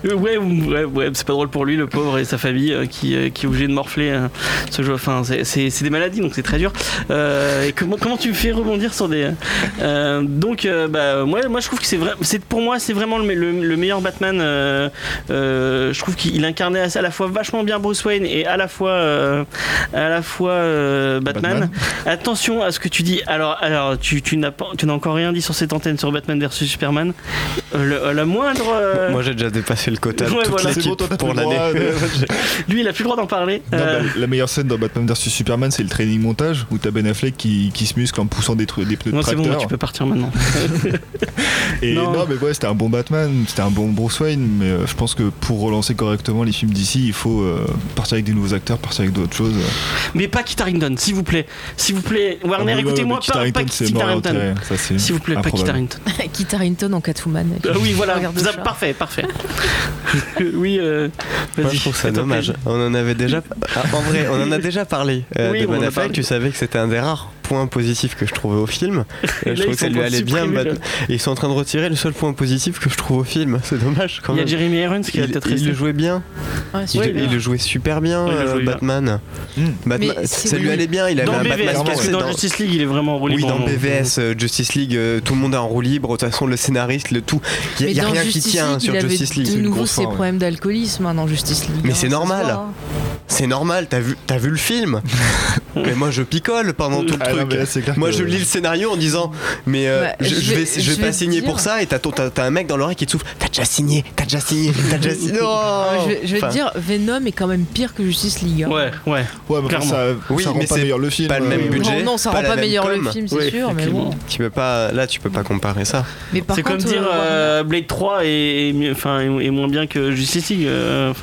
ouais, ouais, ouais, c'est pas drôle pour lui, le pauvre, et sa famille qui, qui est obligé de morfler ce jeu. Enfin, c'est- des maladies, donc c'est très dur. Euh, et comment, comment tu me fais rebondir sur des. euh, donc, euh, bah, moi, moi, je trouve que c'est vrai. Pour moi, c'est vraiment le, me- le- le meilleur Batman. Euh, euh, je trouve qu'il incarnait à la fois vachement bien Bruce Wayne et à la fois, euh, à la fois euh, Batman. Batman. Attention à ce que tu dis. Alors, alors tu, tu n'as pas- tu n'as encore rien dit sur cette antenne sur Batman versus Superman. Le- la moindre. euh, Moi, j'ai déjà dépassé le quota de Ouais, toute voilà. C'est bon, l'équipe toi, t'as pour l'année. Lui, il a plus le droit d'en parler. Non, Euh, bah, la meilleure scène dans Batman vs Superman, c'est le training montage où t'as Ben Affleck qui, qui se muscle en poussant des, des pneus de non, c'est bon, tracteur. tu peux partir maintenant. Et Non. non. mais ouais, c'était un bon Batman, c'était un bon Bruce Wayne, mais euh, je pense que pour relancer correctement les films d'ici, il faut euh, partir avec des nouveaux acteurs, partir avec d'autres choses. Mais pas Kit Harington, s'il vous plaît. S'il vous plaît, Warner, Ah écoutez-moi, pas, Kit Harington. S'il vous plaît, pas Kit. Harington. Kit Harington en Catwoman. Ah oui, voilà, Regarde ça- ça. parfait, parfait. oui, euh, Moi, vas-y. je trouve ça dommage. On en avait déjà. Ah, en vrai, on en a déjà parlé euh, Oui, de Ben. Tu savais que c'était un des rares point positif que je trouvais au film. Et Et là, je ils trouve que ça sont lui en train de allait bien. Et ils sont en train de retirer le seul point positif que je trouve au film. C'est dommage quand Il y a même. Jeremy Irons qui Il, peut-être il le jouait bien. Ouais, Il, le jouait super bien, Ouais, euh, bien. Batman. Hmm. Batman- ça lui oui. allait bien. Il avait Dans un BVS, Batman parce que cassé dans dans- Justice League, il est vraiment en roue Oui, libre, dans hein. BVS, euh, Justice League, euh, tout le monde est en roue libre. De toute façon, le scénariste, le tout. Il n'y a, rien qui tient sur Justice League. de nouveau ses problèmes d'alcoolisme hein, dans Justice League. Mais hein, c'est normal. C'est normal, t'as vu, t'as vu le film Mais moi je picole pendant tout le Ah non, truc. mais là, c'est clair Moi que- je lis le scénario en disant Mais euh, Bah, je, je je vais, je pas signer pour ça et t'as, ton- t'as- t'as un mec dans l'oreille qui te souffle T'as déjà signé, t'as déjà signé, t'as déjà signé. Non Ah, je vais, je vais Enfin, te dire, Venom est quand même pire que Justice League. hein. Ouais, ouais. Ouais, mais Clairement. ça, Oui, ça rend mais pas c'est meilleur le film. pas le même euh, budget. Non, non, ça rend pas meilleur com. le film, c'est Oui, sûr, mais bon. Tu peux pas, là tu peux pas comparer ça. Mais par C'est comme dire euh, euh, Blade 3 est, moins bien que Justice League.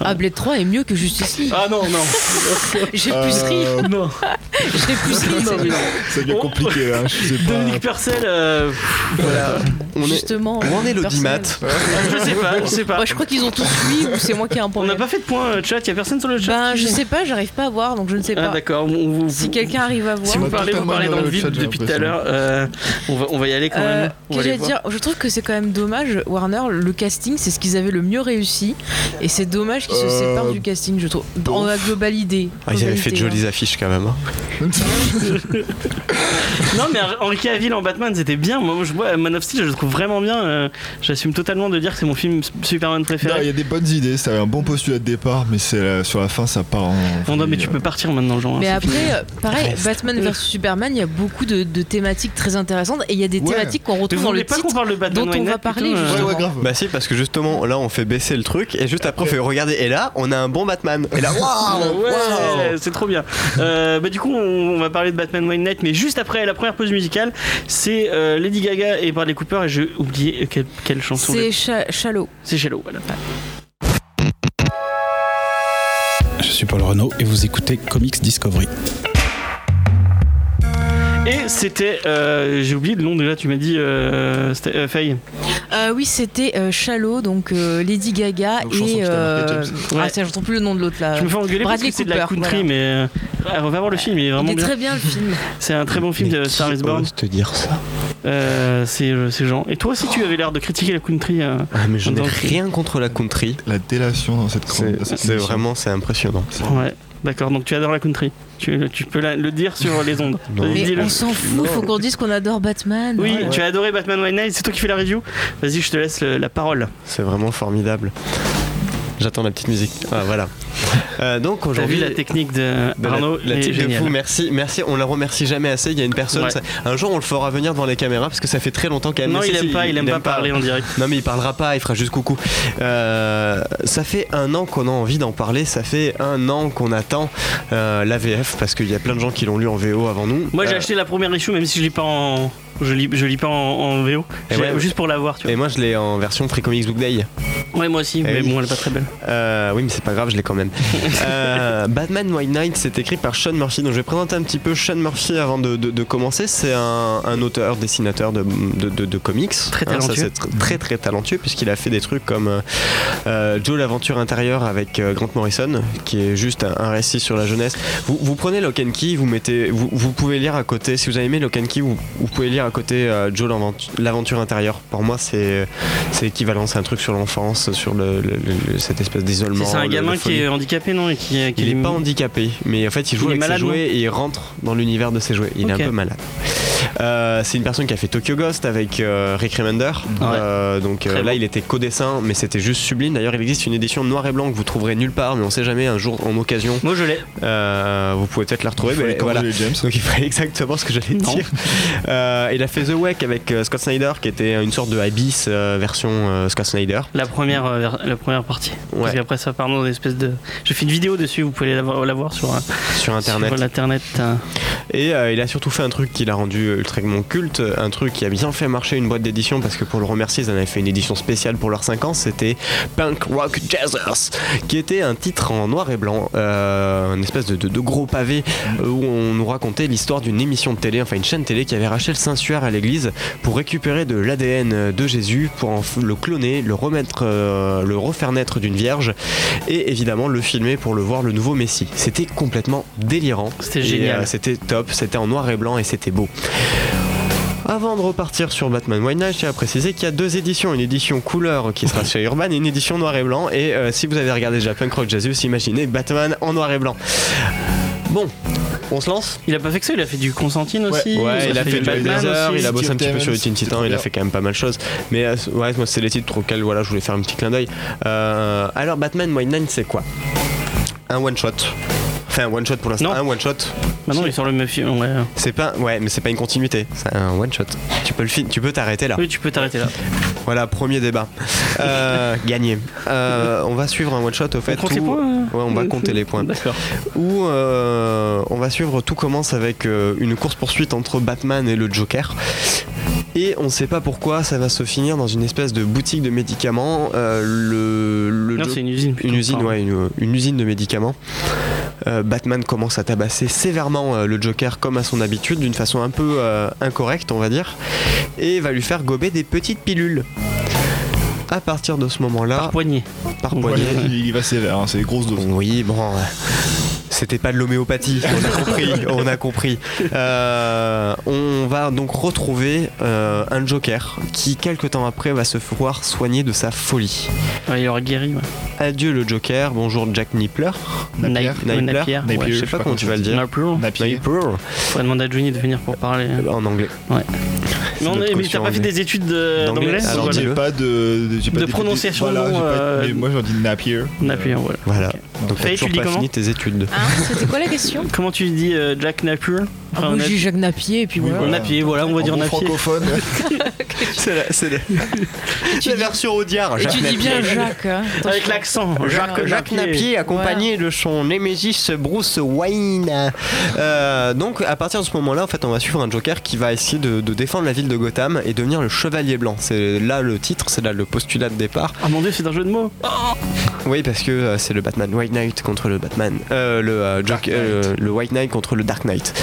Ah, Blade 3 est mieux que Justice League. Ah non, non. J'ai plus ri. non. J'ai plus ri. Ça devient compliqué, hein, je sais pas. Dominique Purcell, euh, Voilà. On est, Justement. où en est l'audimat je sais pas, je sais pas. Moi, je crois qu'ils ont tous fui ou c'est moi qui ai un On n'a problème. pas fait de point euh, chat, y a personne sur le chat. Ben, je sais pas, j'arrive pas à voir, donc je ne sais Ah pas. d'accord. on- vous- Si quelqu'un arrive à voir. Si vous parlez, vous parlez dans le vide depuis tout à l'heure. Euh, on, va, on va y aller quand Euh, même. Va que j'allais dire, je trouve que c'est quand même dommage, Warner, le casting, c'est ce qu'ils avaient le mieux réussi, et c'est dommage qu'ils se séparent du casting, je trouve, dans la globalité. Ah, Ils avaient fait de jolies affiches quand même. Non mais Henri Cavill en Batman c'était bien. Moi je vois Man of Steel je le trouve vraiment bien. Euh, J'assume totalement de dire que c'est mon film Superman préféré. il y a des bonnes idées, ça avait un bon postulat de départ, mais c'est la- sur la fin ça part en. Non, non mais tu peux partir maintenant Jean. hein, Mais après, fini. euh, pareil, Reste. Batman vs Superman, il y a beaucoup de, de thématiques très intéressantes, et il y a des Ouais. thématiques qu'on retrouve dans le pas qu'on titre. parle de Batman dont on va parler, plutôt, euh, Ouais, grave. Bah si parce que justement là on fait baisser le truc et juste après on fait regarder et là on a un bon Batman et là waouh c'est trop bien. Euh, bah, du coup, on, on va parler de Batman White Mais juste après la première pause musicale, c'est euh, Lady Gaga et Bradley Cooper. Et j'ai oublié quelle, quelle chanson. C'est Cha- Shallow. C'est Shallow, voilà. Je suis Paul Renault et vous écoutez Comics Discovery. Et c'était, euh, j'ai oublié le nom déjà. Tu m'as dit, euh, euh, Faye. Euh, oui, c'était euh, Shallow, donc euh, Lady Gaga Donc, et. euh, James. Ouais. Ah, j'entends plus le nom de l'autre là. Je me fais engueuler parce Bradley que c'est de la country, voilà. mais euh, ah, on va voir le film. Il est vraiment Il est bien. très bien le film. C'est un très bon film de Star is Born. te dire ça Euh, c'est c'est Jean. Et toi aussi, tu avais l'air de critiquer la country. euh. Ah mais je n'ai rien contre la country La délation dans cette c'est vraiment c'est impressionnant Ouais. D'accord. Donc tu adores la country. Tu, tu peux la- le dire sur les ondes. Mais on s'en fout, faut qu'on dise qu'on adore Batman. Oui, Voilà. tu as adoré Batman White Knight, c'est toi qui fais la review. Vas-y, je te laisse le- la parole. c'est vraiment formidable j'attends la petite musique ah voilà Euh, donc aujourd'hui la technique de Arnaud la type de fou, merci, merci, on la remercie jamais assez. Il y a une personne, Ouais. ça- un jour on le fera venir devant les caméras parce que ça fait très longtemps qu'elle Non, il aime pas, il aime pas parler en direct. Non mais il parlera pas, il fera juste coucou. Euh, ça fait un an qu'on a envie d'en parler, ça fait un an qu'on attend euh, la VF parce qu'il y a plein de gens qui l'ont lu en VO avant nous. Moi, j'ai acheté la première issue, même si je lis pas en. Je lis, je lis pas en, en VO. Ouais, juste pour la voir, tu Et moi je l'ai en version Free Comics Book Day. Ouais, moi aussi, mais oui. bon, elle est pas très belle. Euh, oui mais c'est pas grave, je l'ai quand même. Euh, Batman White Knight, c'est écrit par Sean Murphy. Donc je vais présenter un petit peu Sean Murphy avant de, de- de commencer. C'est un, un auteur, dessinateur de, comics. Très Hein, ça, talentueux. c'est tr- très très talentueux puisqu'il a fait des trucs comme euh, Joe l'aventure intérieure avec Grant Morrison, qui est juste un, un récit sur la jeunesse. Vous, vous prenez Lock and Key, vous mettez, vous, vous pouvez lire à côté. Si vous avez aimé Lock and Key, vous, vous pouvez lire à côté euh, Joe l'aventu- l'aventure intérieure. Pour moi, c'est c'est équivalent. C'est un truc sur l'enfance, sur le, le- le- cette espèce d'isolement. C'est un gamin qui est handicapé, non et qui, qui Il est pas handicapé, mais en fait il joue Il avec malade, ses jouets et il rentre dans l'univers de ses jouets. Il est un peu malade. Euh, c'est une personne qui a fait Tokyo Ghost avec euh, Rick Remender. Euh, donc euh, là bon. il était co-dessin, mais c'était juste sublime. D'ailleurs il existe une édition noir et blanc que vous trouverez nulle part, mais on sait jamais un jour en occasion. Moi, je l'ai. euh, vous pouvez peut-être la retrouver. Mais voilà. James. Donc il ferait exactement ce que j'allais dire. Euh, il a fait The Wake avec euh, Scott Snyder, qui était une sorte de Abyss euh, version euh, Scott Snyder. La première, euh, ver- la première partie. Ouais. Parce qu'après, ça part dans une espèce de. J'ai fait une vidéo dessus, vous pouvez la voir, sur, euh, Sur internet. sur l'internet. euh. Et euh, il a surtout fait un truc qui l'a rendu ultrament culte, un truc qui a bien fait marcher une boîte d'édition parce que pour le remercier, ils en avaient fait une édition spéciale pour leurs 5 ans. C'était Punk Rock Jazzers, qui était un titre en noir et blanc, euh, une espèce de, de- de gros pavé euh, où on nous racontait l'histoire d'une émission de télé, enfin une chaîne télé qui avait racheté le Saint-Suaire à l'église pour récupérer de l'ADN de Jésus, pour en le cloner, le remettre, euh, le refaire naître d'une vierge et évidemment le filmer pour le voir le nouveau Messie. C'était complètement délirant. C'était génial. euh, c'était top. C'était en noir et blanc et c'était beau. Avant de repartir sur Batman White Knight, je tiens à préciser qu'il y a deux éditions. Une édition couleur qui sera chez Urban et une édition noir et blanc. Et euh, si vous avez regardé déjà Punk Rock Jesus, imaginez Batman en noir et blanc. Bon, on se lance? Il a pas fait que ça, il a fait du Constantine aussi. Ouais, il a fait du du Batman Blazer, aussi. il a bossé un petit peu sur les Teen Titans, il a fait quand même pas mal de choses. Mais euh, ouais, moi c'est les titres auxquels voilà, je voulais faire un petit clin d'œil. Euh, alors Batman White Knight, c'est quoi? Un one shot. Enfin un one shot pour l'instant. Non. Un one shot. Maintenant, il sort le Mephi. Ouais. C'est pas ouais, mais c'est pas une continuité. C'est un one shot. Tu peux le fin- tu peux t'arrêter là. Oui, tu peux t'arrêter là. Voilà, premier débat. Euh, gagné. Euh, on va suivre un one shot au fait. On compte les points euh Ouais, on va compter les points. D'accord. où euh, on va suivre tout commence avec une course poursuite entre Batman et le Joker. Et on sait pas pourquoi ça va se finir dans une espèce de boutique de médicaments. Le, le Non, Jo- c'est une usine. plutôt. une usine, ouais, une, une usine de médicaments. Euh, Batman commence à tabasser sévèrement euh, le Joker comme à son habitude, d'une façon un peu euh, incorrecte, on va dire, et va lui faire gober des petites pilules. À partir de ce moment-là, Par poignée. par Ouais. poignée, Il, il va sévère, hein, c'est des grosses doses. oui, bon. Euh, C'était pas de l'homéopathie, on a compris, on a compris. Euh, on va donc retrouver euh, un Joker qui, quelques temps après, va se voir soigner de sa folie. Ouais, il aura guéri. Ouais. Adieu le Joker, bonjour Jack Nippler. Napier. Napier. Napier. Ouais, je sais pas comment tu vas le dire. Napier. Faudrait demander à Johnny de venir pour parler. En anglais. Mais, on notre est- mais caution t'as pas fait anglais. des études de- D'anglais Alors. J'ai pas de, j'ai pas De prononciation voilà, j'ai pas- euh, mais moi j'en dis Napier. Napier, voilà. Voilà. Ok. Donc t'as toujours tu dis pas comment fini tes études. Hein, C'était quoi la question? Comment tu dis euh, Jack Napier Ah, je dis Jacques Napier et puis Oui, voilà. voilà. Napier, voilà, on va dire bon Napier. francophone. C'est la, c'est la- version audiard. Et tu dis bien Jacques. hein. Avec l'accent. Jacques, Jacques Napier, accompagné de son Némésis Bruce Wayne. Euh, donc, à partir de ce moment-là, en fait, on va suivre un Joker qui va essayer de, de défendre la ville de Gotham et devenir le Chevalier Blanc. C'est là le titre, c'est là le postulat de départ. Ah mon dieu, c'est un jeu de mots. Oui, parce que euh, c'est le Batman White Knight contre le Batman, euh, le euh, Joker- euh, le White Knight contre le Dark Knight.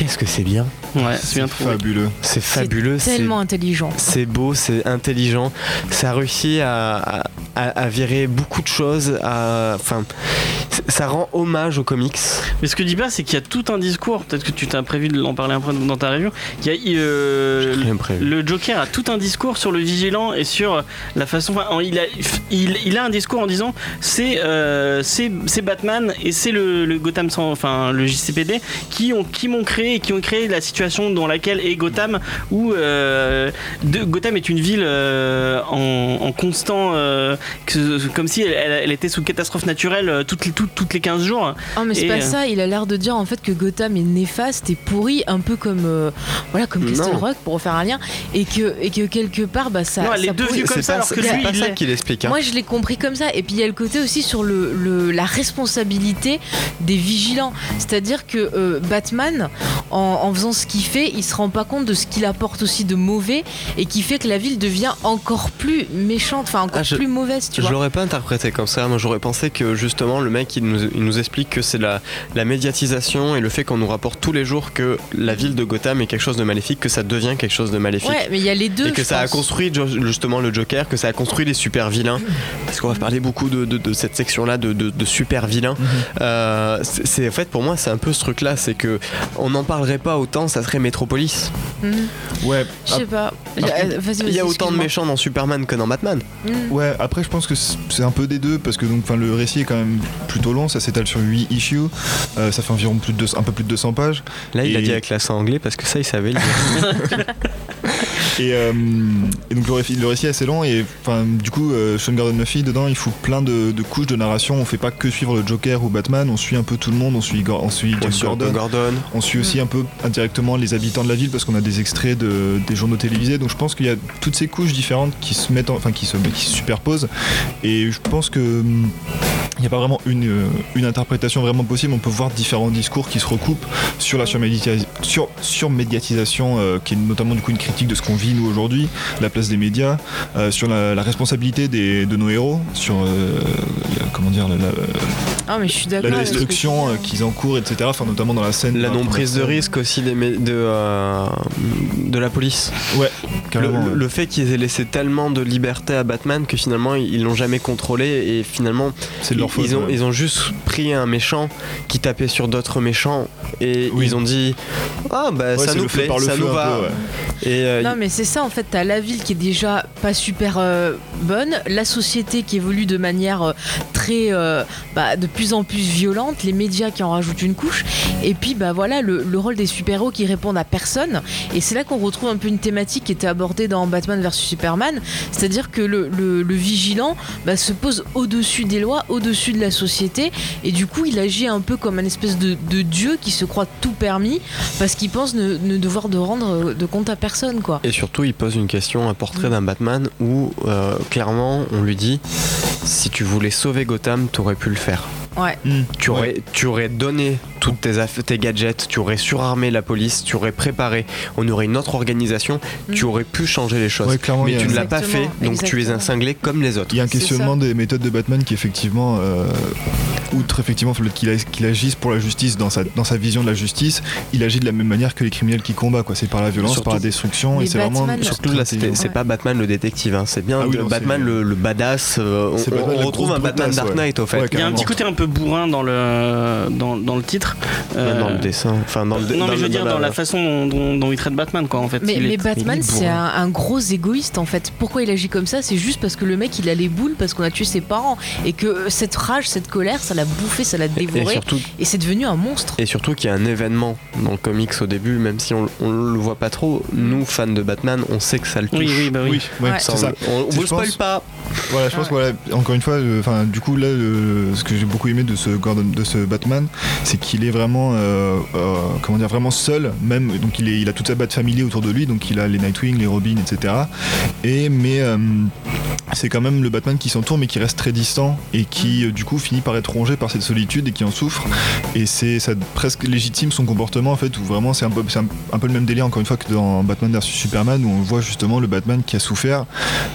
Qu'est-ce que c'est bien Ouais, c'est fabuleux. C'est fabuleux, c'est Tellement intelligent. c'est beau, c'est intelligent. Ça réussit à, à- virer beaucoup de choses. à- Enfin, ça rend hommage aux comics. Mais ce que dis pas, c'est qu'il y a tout un discours. Peut-être que tu t'as prévu de l'en parler un peu dans ta review. Il y a euh, J'ai rien prévu. le Joker a tout un discours sur le vigilant et sur la façon. enfin, il a, il, il a un discours en disant c'est euh, c'est Batman et c'est le, le Gotham sans, enfin le JCPD qui ont qui m'ont créé et qui ont créé la situation dans laquelle est Gotham où euh, de- Gotham est une ville euh, en, en constant euh, que- comme si elle, elle- elle était sous catastrophe naturelle toutes les toutes, toutes les 15 jours. Ah mais c'est pas euh, ça, il a l'air de dire en fait que Gotham est néfaste et pourri un peu comme euh, voilà comme Castle Non. Rock pour refaire un lien et que et que quelque part bah ça non, elle ça est devenue pourrit. comme C'est ça pas, alors que c'est lui pas il ça qu'il explique. hein. Moi je l'ai compris comme ça et puis il y a le côté aussi sur le, le- la responsabilité des vigilants, c'est-à-dire que euh, Batman en, en faisant ce qu'il fait, il se rend pas compte de ce qu'il apporte aussi de mauvais et qui fait que la ville devient encore plus méchante, enfin encore Ah, je- plus mauvaise, tu Je vois. l'aurais pas interprété comme ça. Moi, j'aurais pensé que justement, le mec, il nous, il nous explique que c'est la, la médiatisation et le fait qu'on nous rapporte tous les jours que la ville de Gotham est quelque chose de maléfique, que ça devient quelque chose de maléfique. Ouais, mais il y a les deux. et que ça a construit jo- justement le Joker, que ça a construit les super vilains. Parce qu'on va parler beaucoup de, de- de cette section-là de, de- de super vilains. Euh, c'est c'est- en fait pour moi c'est un peu ce truc-là, c'est que on n'en parlerait pas autant, ça serait Metropolis. Mhm. Ouais. Je sais pas. Il y a autant de méchants dans Superman que dans Batman. Mhm. Ouais, après je pense que c'est un peu des deux parce que donc enfin le récit est quand même plutôt long, ça s'étale sur 8 issues, Euh, ça fait environ plus de deux- un peu plus de 200 pages Là il a dit avec l'accent anglais parce que ça il savait. et, euh, et donc le récit, le récit est assez long et enfin du coup euh, Sean Gordon Murphy dedans il fout plein de, de couches de narration, on fait pas que suivre le Joker ou Batman, on suit un peu tout le monde, on suit, on suit James Gordon, Gordon. on suit aussi un peu indirectement les habitants de la ville parce qu'on a des extraits de, des journaux télévisés. Donc je pense qu'il y a toutes ces couches différentes qui se mettent, en- enfin qui se, qui se superposent. Et je pense que hum, il n'y a pas vraiment une, euh, une interprétation vraiment possible. On peut voir différents discours qui se recoupent sur la surmédiatisation, sur, euh, qui est notamment du coup une critique de ce qu'on vit nous aujourd'hui, la place des médias, euh, sur la, responsabilité des, de nos héros, sur comment dire la- la- Ah, mais je suis la d'accord. tu destruction euh, qu'ils encourent, etc. Enfin, notamment dans la scène. La dans non prise de risque aussi des, de, euh, de la police. Ouais, Le, carrément. le- fait qu'ils aient laissé tellement de liberté à Batman que finalement ils l'ont jamais contrôlé et finalement C'est de leur ils, faute. ils ont, ouais. ils ont juste pris un méchant qui tapait sur d'autres méchants et Oui. ils ont dit ah bah Ouais, ça nous plaît, par le ça nous va. peu, ouais. Et euh, Non mais c'est ça en fait, t'as la ville qui est déjà pas super euh, bonne, la société qui évolue de manière euh, très euh, bah, plus en plus violente, les médias qui en rajoutent une couche, et puis bah voilà le, le rôle des super-héros qui répondent à personne, et c'est là qu'on retrouve un peu une thématique qui était abordée dans Batman vs Superman, c'est-à-dire que le, le- le vigilant bah, se pose au-dessus des lois, au-dessus de la société, et du coup il agit un peu comme un espèce de, de dieu qui se croit tout permis, parce qu'il pense ne, ne devoir de rendre de compte à personne quoi. Et surtout, il pose une question, un portrait d'un Batman où euh, clairement on lui dit si tu voulais sauver Gotham, t'aurais pu le faire. Ouais. Hmm. Tu Ouais. aurais, tu aurais donné toutes tes, tes gadgets, tu aurais surarmé la police, tu aurais préparé, on aurait une autre organisation, Mm. tu aurais pu changer les choses. Ouais, clairement, il Mais tu ne l'as pas fait, Exactement, donc tu es un cinglé comme les autres. Il y a un questionnement des méthodes de Batman qui effectivement, euh, outre effectivement le fait qu'il agisse pour la justice dans sa, dans sa vision de la justice, il agit de la même manière que les criminels qui combattent. quoi. C'est par la violence, Surtout- par la destruction, et c'est vraiment Batman- Surtout là, c'est Ouais. pas Batman le détective, hein, c'est bien Ah oui, le non, Batman le, le badass. euh, on, Batman retrouve un Batman Dark ouais. Knight au fait. Ouais, Il y a un petit côté un peu bourrin dans le, dans, dans le titre. Dans Euh, le dessin, enfin dans le non, dans mais je veux dire dans la façon dont, il traite Batman, quoi, en fait. Mais, Il mais est- Batman, c'est un, un gros égoïste en fait. Pourquoi il agit comme ça? C'est juste parce que le mec il a les boules parce qu'on a tué ses parents et que euh, cette rage, cette colère, ça l'a bouffé, ça l'a Et, et dévoré surtout, et c'est devenu un monstre. et surtout qu'il y a un événement dans le comics au début, même si on, on le voit pas trop. Nous, fans de Batman, on sait que ça le touche. Oui, oui, bah oui. Oui, ouais, Ouais. Ça, c'est ça. on, je spoil pense- pas. Voilà, je pense que voilà, encore une fois, euh, enfin, du coup là, le- ce que j'ai beaucoup aimé de ce Gordon, de ce Batman, c'est qu'il est vraiment, euh, euh, comment dire, vraiment seul. Même, donc il est, il a toute sa Bat Family autour de lui, donc il a les Nightwing, les Robin, etc. Et mais euh, c'est quand même le Batman qui s'entoure, mais qui reste très distant et qui euh, du coup finit par être rongé par cette solitude et qui en souffre. Et c'est ça presque légitime son comportement en fait, où vraiment c'est un peu, un, un peu le même délire encore une fois que dans Batman vs Superman, où on voit justement le Batman qui a souffert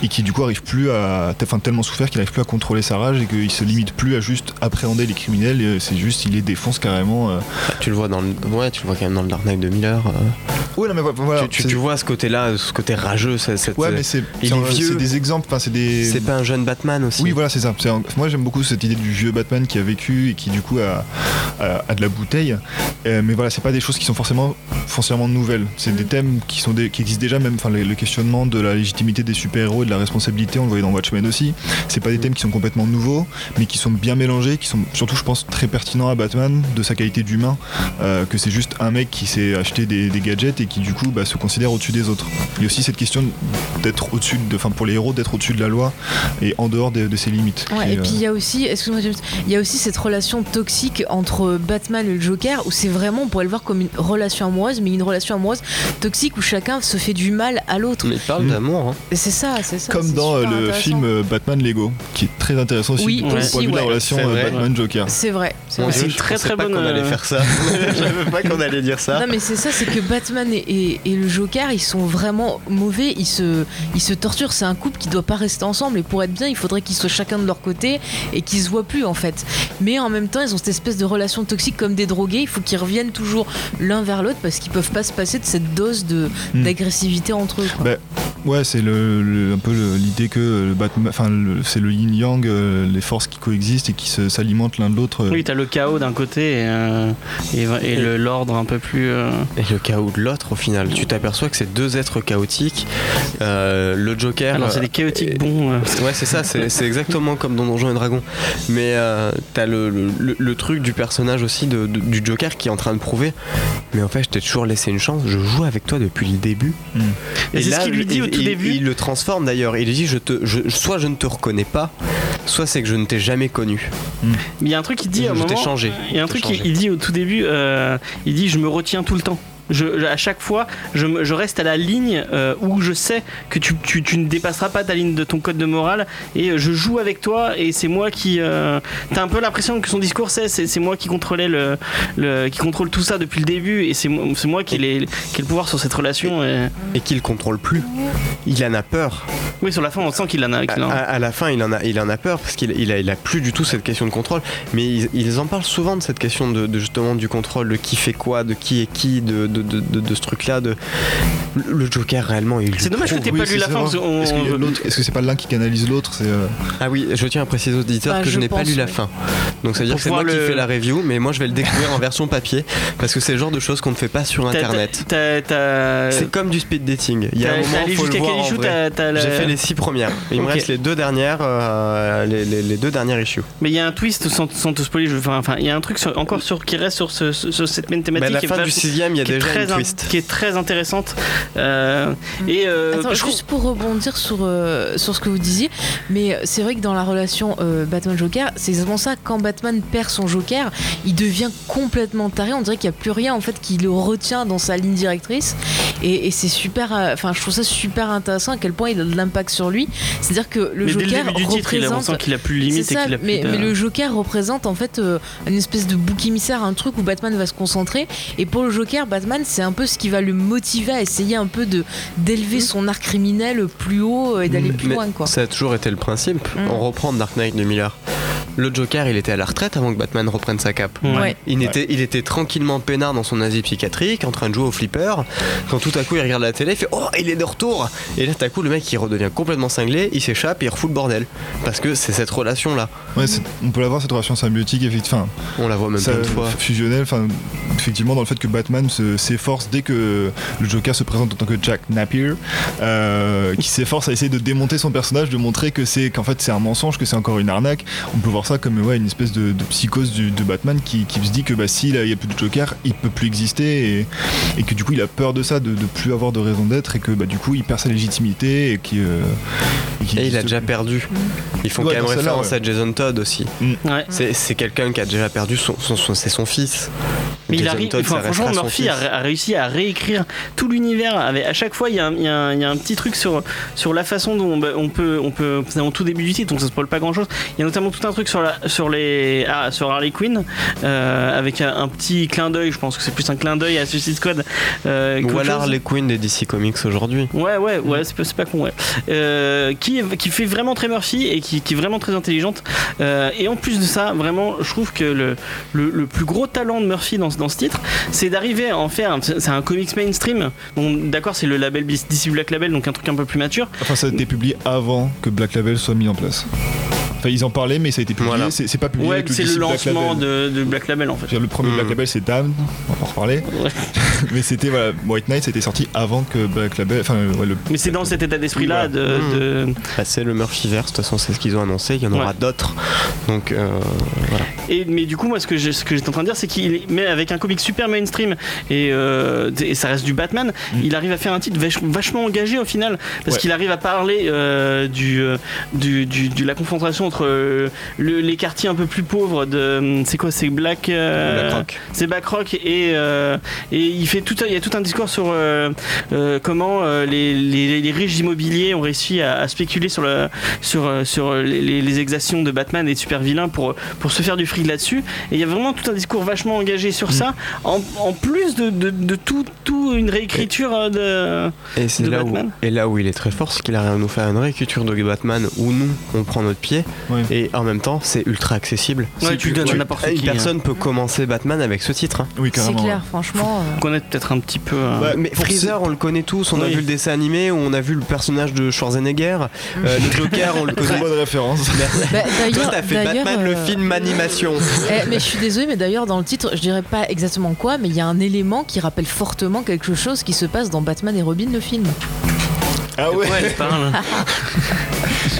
et qui du coup arrive plus à enfin tellement souffert qu'il arrive plus à contrôler sa rage et qu'il se limite plus à juste appréhender les criminels euh, c'est juste il les défonce carrément euh. Tu le vois dans le, ouais, tu le vois quand même dans le Dark Knight de Miller. euh. non mais voilà tu, tu- c'est- tu vois ce côté-là, ce côté rageux. c'est- cette- ouais mais c'est des exemples enfin c'est des c'est pas un jeune Batman aussi. oui voilà c'est ça un- moi j'aime beaucoup cette idée du vieux Batman qui a vécu et qui du coup a, a- a de la bouteille. Euh, mais voilà c'est pas des choses qui sont forcément foncièrement nouvelles. C'est des thèmes qui sont des- qui existent déjà même enfin le, le questionnement de la légitimité des super-héros et de la responsabilité on le voyait dans Watchmen aussi. C'est pas des thèmes qui sont complètement nouveaux mais qui sont bien mélangés qui sont surtout je pense très pertinents à Batman de sa qualité d'humain euh, que c'est juste un mec qui s'est acheté des, des gadgets et qui du coup bah, se considère au-dessus des autres. Il y a aussi cette question d'être au-dessus de enfin pour les héros d'être au-dessus de la loi et en dehors de, de ses limites. Ouais, et euh, puis il y a aussi, excuse-moi, il y a aussi cette relation toxique entre Batman et le Joker où c'est vraiment, on pourrait le voir comme une relation amoureuse, mais une relation amoureuse toxique où chacun se fait du mal à l'autre. Mais il parle Mm. d'amour. hein. C'est ça, c'est ça. comme dans euh, le film euh, Batman Lego, qui est très intéressant aussi Oui, point aussi, de vue de la relation C'est euh, vrai. Batman-Joker. C'est vrai. c'est vrai. C'est Dieu, une je très, très pas bonne, qu'on allait faire ça. Je savais pas qu'on allait dire ça. Non mais c'est ça, c'est que Batman et, et- et le Joker, ils sont vraiment mauvais, ils se, ils se torturent. C'est un couple qui doit pas rester ensemble et pour être bien, il faudrait qu'ils soient chacun de leur côté et qu'ils se voient plus en fait. Mais en même temps, ils ont cette espèce de relation toxique comme des drogués. Il faut qu'ils reviennent toujours l'un vers l'autre parce qu'ils peuvent pas se passer de cette dose de Hmm. d'agressivité entre eux. quoi. Bah, Ouais, c'est le, le- un peu le- l'idée que le Batman, enfin le- c'est le yin yang, euh, les forces qui coexistent et qui se- s'alimentent l'un de l'autre. euh. Oui, t'as le chaos d'un côté et, euh, et, et le- l'ordre un peu plus. euh, Et le chaos de l'autre, au final, tu t'aperçois que c'est deux êtres chaotiques. Euh, le Joker. Alors, c'est des euh, chaotiques bons. euh. Ouais, c'est ça, c'est c'est exactement comme dans Donjons et Dragons. Mais euh, t'as le, le, le- le truc du personnage aussi, de, de- du Joker, qui est en train de prouver. Mais en fait, je t'ai toujours laissé une chance, je joue avec toi depuis le début. Et c'est ce qu'il lui dit au tout il, début. Il le transforme d'ailleurs. Il lui dit je te, je- soit je ne te reconnais pas, soit c'est que je ne t'ai jamais connu. Mais il y a un truc qu'il dit Je à un t'ai moment. changé. Il y a un truc qu'il dit au tout début. euh, il dit Je me retiens tout le temps. Je, à chaque fois, je, reste à la ligne euh, où je sais que tu, tu- ne dépasseras pas ta ligne de ton code de morale et euh, je joue avec toi et c'est moi qui. euh, T'as un peu l'impression que son discours c'est c'est moi qui contrôlais le, qui contrôle tout ça depuis le début et c'est moi, qui ai, qui le pouvoir sur cette relation. et- Et qu'il contrôle plus. Il en a peur. Oui, sur la fin, on sent qu'il en a. qu'il en À, a- à la fin, il en a, il en a peur parce qu'il il a, il a plus du tout cette question de contrôle. Mais ils, ils en parlent souvent de cette question de, de justement du contrôle, de qui fait quoi, de qui est qui, de, de, de, de- de ce truc-là. De... Le le Joker réellement, il. C'est dommage que t'aies Oui, pas lu la fin. Est-ce que l'autre- est-ce que c'est pas l'un qui canalise l'autre C'est euh, Ah oui, je tiens à préciser aux auditeurs Bah, que je je n'ai pas lu la fin. Donc ça veut dire que c'est moi pouvoir qui le- fais la review, mais moi je vais le découvrir en version papier parce que c'est le genre de choses qu'on ne fait pas sur T'as- internet. t'as- t'as- C'est comme du speed dating. Il y a un moment, faut le voir en vrai. la- J'ai fait les six premières. Il me reste les deux dernières, euh, les, les- les deux dernières issues. Mais il y a un twist sans, sans te spoiler. je- Enfin, enfin, il y a un truc sur- encore sur qui reste sur, ce- ce- sur cette même Mais thématique. à la qui est fin du sixième, il y a déjà très une twist. qui est très intéressante. Euh, et euh, Attends, juste pour rebondir sur, euh, sur ce que vous disiez, mais c'est vrai que dans la relation euh, Batman-Joker, c'est exactement ça. Quand Batman perd son Joker, il devient complètement taré. On dirait qu'il n'y a plus rien en fait qui le retient dans sa ligne directrice. Et, et c'est super. euh, Enfin, je trouve ça super intéressant à quel point il a de l'impact sur lui. C'est-à-dire que le mais dès le Joker début du titre, il a- on représente. sent qu'il a plus de limite et ça, qu'il a plus mais, de- mais le Joker représente en fait euh, une espèce de bouc émissaire, un truc où Batman va se concentrer. Et pour le Joker, Batman, c'est un peu ce qui va le motiver à essayer un peu de d'élever son art criminel plus haut et d'aller plus Mais loin, quoi. Ça a toujours été le principe. Mm. On reprend Dark Knight de Miller. Le Joker, il était à la retraite avant que Batman reprenne sa cape. Ouais. Ouais. Il était, il était tranquillement peinard dans son asile psychiatrique, en train de jouer au flipper. Quand tout à coup il regarde la télé, il fait Oh, il est de retour Et là, tout à coup, le mec il redevient complètement cinglé, il s'échappe et il refout le bordel. Parce que c'est cette relation là. ouais, c'est- on peut l'avoir cette relation symbiotique, effectivement. On la voit même ça, plein de fois. fusionnelle, enfin, effectivement, dans le fait que Batman se- s'efforce dès que le Joker se présente en tant que Jack Napier, euh, qui s'efforce à essayer de démonter son personnage, de montrer que c'est qu'en fait c'est un mensonge, que c'est encore une arnaque. On peut voir ça comme ouais, une espèce de, de psychose du- de Batman qui, qui se dit que bah, s'il n'y a plus de Joker, il peut plus exister et, et que du coup il a peur de ça, de, de plus avoir de raison d'être et que bah, du coup il perd sa légitimité et qui. euh, Et il a déjà perdu. Ils font Ouais, quand même référence ouais. à Jason Todd aussi. Ouais. C'est c'est quelqu'un qui a déjà perdu son, son- son- c'est son fils. Mais il arrive, enfin, franchement, Murphy a, a réussi à réécrire tout l'univers. À chaque fois, il y, a un- il y a un- il y a un petit truc sur, sur la façon dont bah, on peut, on peut, c'est au tout début du titre, donc ça spoil pas grand chose. Il y a notamment tout un truc sur, la, sur, les, ah, sur Harley Quinn, euh, avec un, un petit clin d'œil. Je pense que c'est plus un clin d'œil à Suicide Squad. Euh, chose. les Queens des DC Comics aujourd'hui. Ouais, ouais, ouais, c'est pas, c'est pas con, ouais. Euh, qui, qui fait vraiment très Murphy et qui, qui est vraiment très intelligente. Euh, et en plus de ça, vraiment, je trouve que le, le, le plus gros talent de Murphy dans, ce- dans ce titre, c'est d'arriver à en faire. C'est un comics mainstream. Bon, d'accord, c'est le label DC Black Label, donc un truc un peu plus mature. Enfin, ça a été publié avant que Black Label soit mis en place. Enfin, ils en parlaient, mais ça a été publié. Voilà. C'est c'est pas publié Ouais, c'est le lancement de, de Black Label en fait. Le premier. Black Label c'est Damned, on va en reparler. Ouais. mais c'était voilà, White Knight c'était sorti avant que Black Label. Enfin, ouais, le, Mais c'est dans cet état d'esprit-là Oui, de, Mmh. de- Bah, c'est le Murphyverse, de toute façon c'est ce qu'ils ont annoncé, il y en aura Ouais. d'autres. Donc euh, voilà. Et, mais du coup, moi, ce que j'ai- ce que j'étais en train de dire, c'est qu'il mais avec un comic super mainstream et, euh, et ça reste du Batman, Mm. il arrive à faire un titre vach- vachement engagé au final, parce Ouais. qu'il arrive à parler euh, du, euh, du, du- de la confrontation entre le- les quartiers un peu plus pauvres de, c'est quoi, c'est Black, euh, c'est Black Rock et, et il fait tout, il y a tout un discours sur comment les, les- les riches immobiliers ont réussi à, à spéculer sur, le, sur, sur les, les- les exactions de Batman et de super vilains pour, pour se faire du fric là-dessus. Et il y a vraiment tout un discours vachement engagé sur ça, en, en plus de, de, de tout, tout une réécriture euh, de. Et de là où, Batman. et là où il est très fort, c'est qu'il arrive à nous faire une réécriture de Batman où nous on prend notre pied Ouais. et en même temps c'est ultra accessible. Ouais, Si tu le donnes à n'importe Une qui, hein. personne peut commencer Batman avec ce titre. hein. oui, C'est carrément. clair, franchement. euh, connaître peut-être un petit peu. euh, Ouais. Mais Freezer, on le connaît tous, on a vu le dessin animé, on a vu le personnage de Schwarzenegger, euh, le Joker, on le Très connaît. bonne référence. bah, Toi, t'as fait Batman le film animation. Eh, mais je suis désolée, mais d'ailleurs dans le titre, je dirais pas exactement quoi, mais il y a un élément qui rappelle fortement quelque chose qui se passe dans Batman et Robin le film. Ah de ouais. quoi elle parle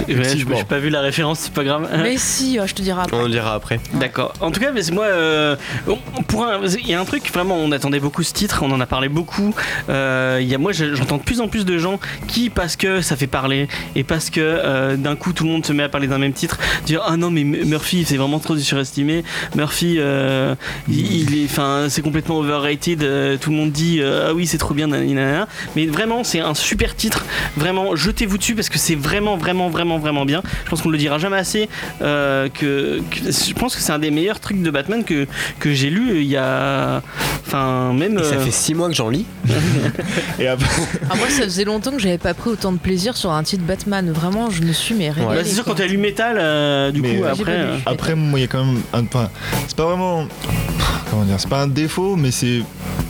Ouais, je n'ai pas vu la référence, c'est pas grave. Mais si, euh, je te dirai après. On le dira après. D'accord. En tout cas, mais c'est moi, euh, on- pour un- il y a un truc vraiment, on attendait beaucoup ce titre, on en a parlé beaucoup. Euh, il y a, moi, je- j'entends de plus en plus de gens qui, parce que ça fait parler et parce que euh, d'un coup tout le monde se met à parler d'un même titre, dire ah non mais Murphy c'est vraiment trop surestimé. Murphy, euh, il, il est, enfin c'est complètement overrated. euh, tout le monde dit euh, ah oui c'est trop bien, nanana. mais vraiment c'est un super titre Vraiment, jetez-vous dessus parce que c'est vraiment, vraiment, vraiment, vraiment bien. Je pense qu'on le dira jamais assez. euh, que, que- je pense que c'est un des meilleurs trucs de Batman que, que j'ai lu il y a. Enfin, même. Et ça euh, fait 6 mois que j'en lis. Et après, Ah, moi, ça faisait longtemps que j'avais pas pris autant de plaisir sur un titre Batman. Vraiment, je me suis mais régalée. bah, c'est sûr, quoi. quand t'as lu Metal, euh, du Mais, coup, euh, après. lu. euh, après, moi, il y a quand même un. Enfin, c'est pas vraiment. Comment dire C'est pas un défaut, mais c'est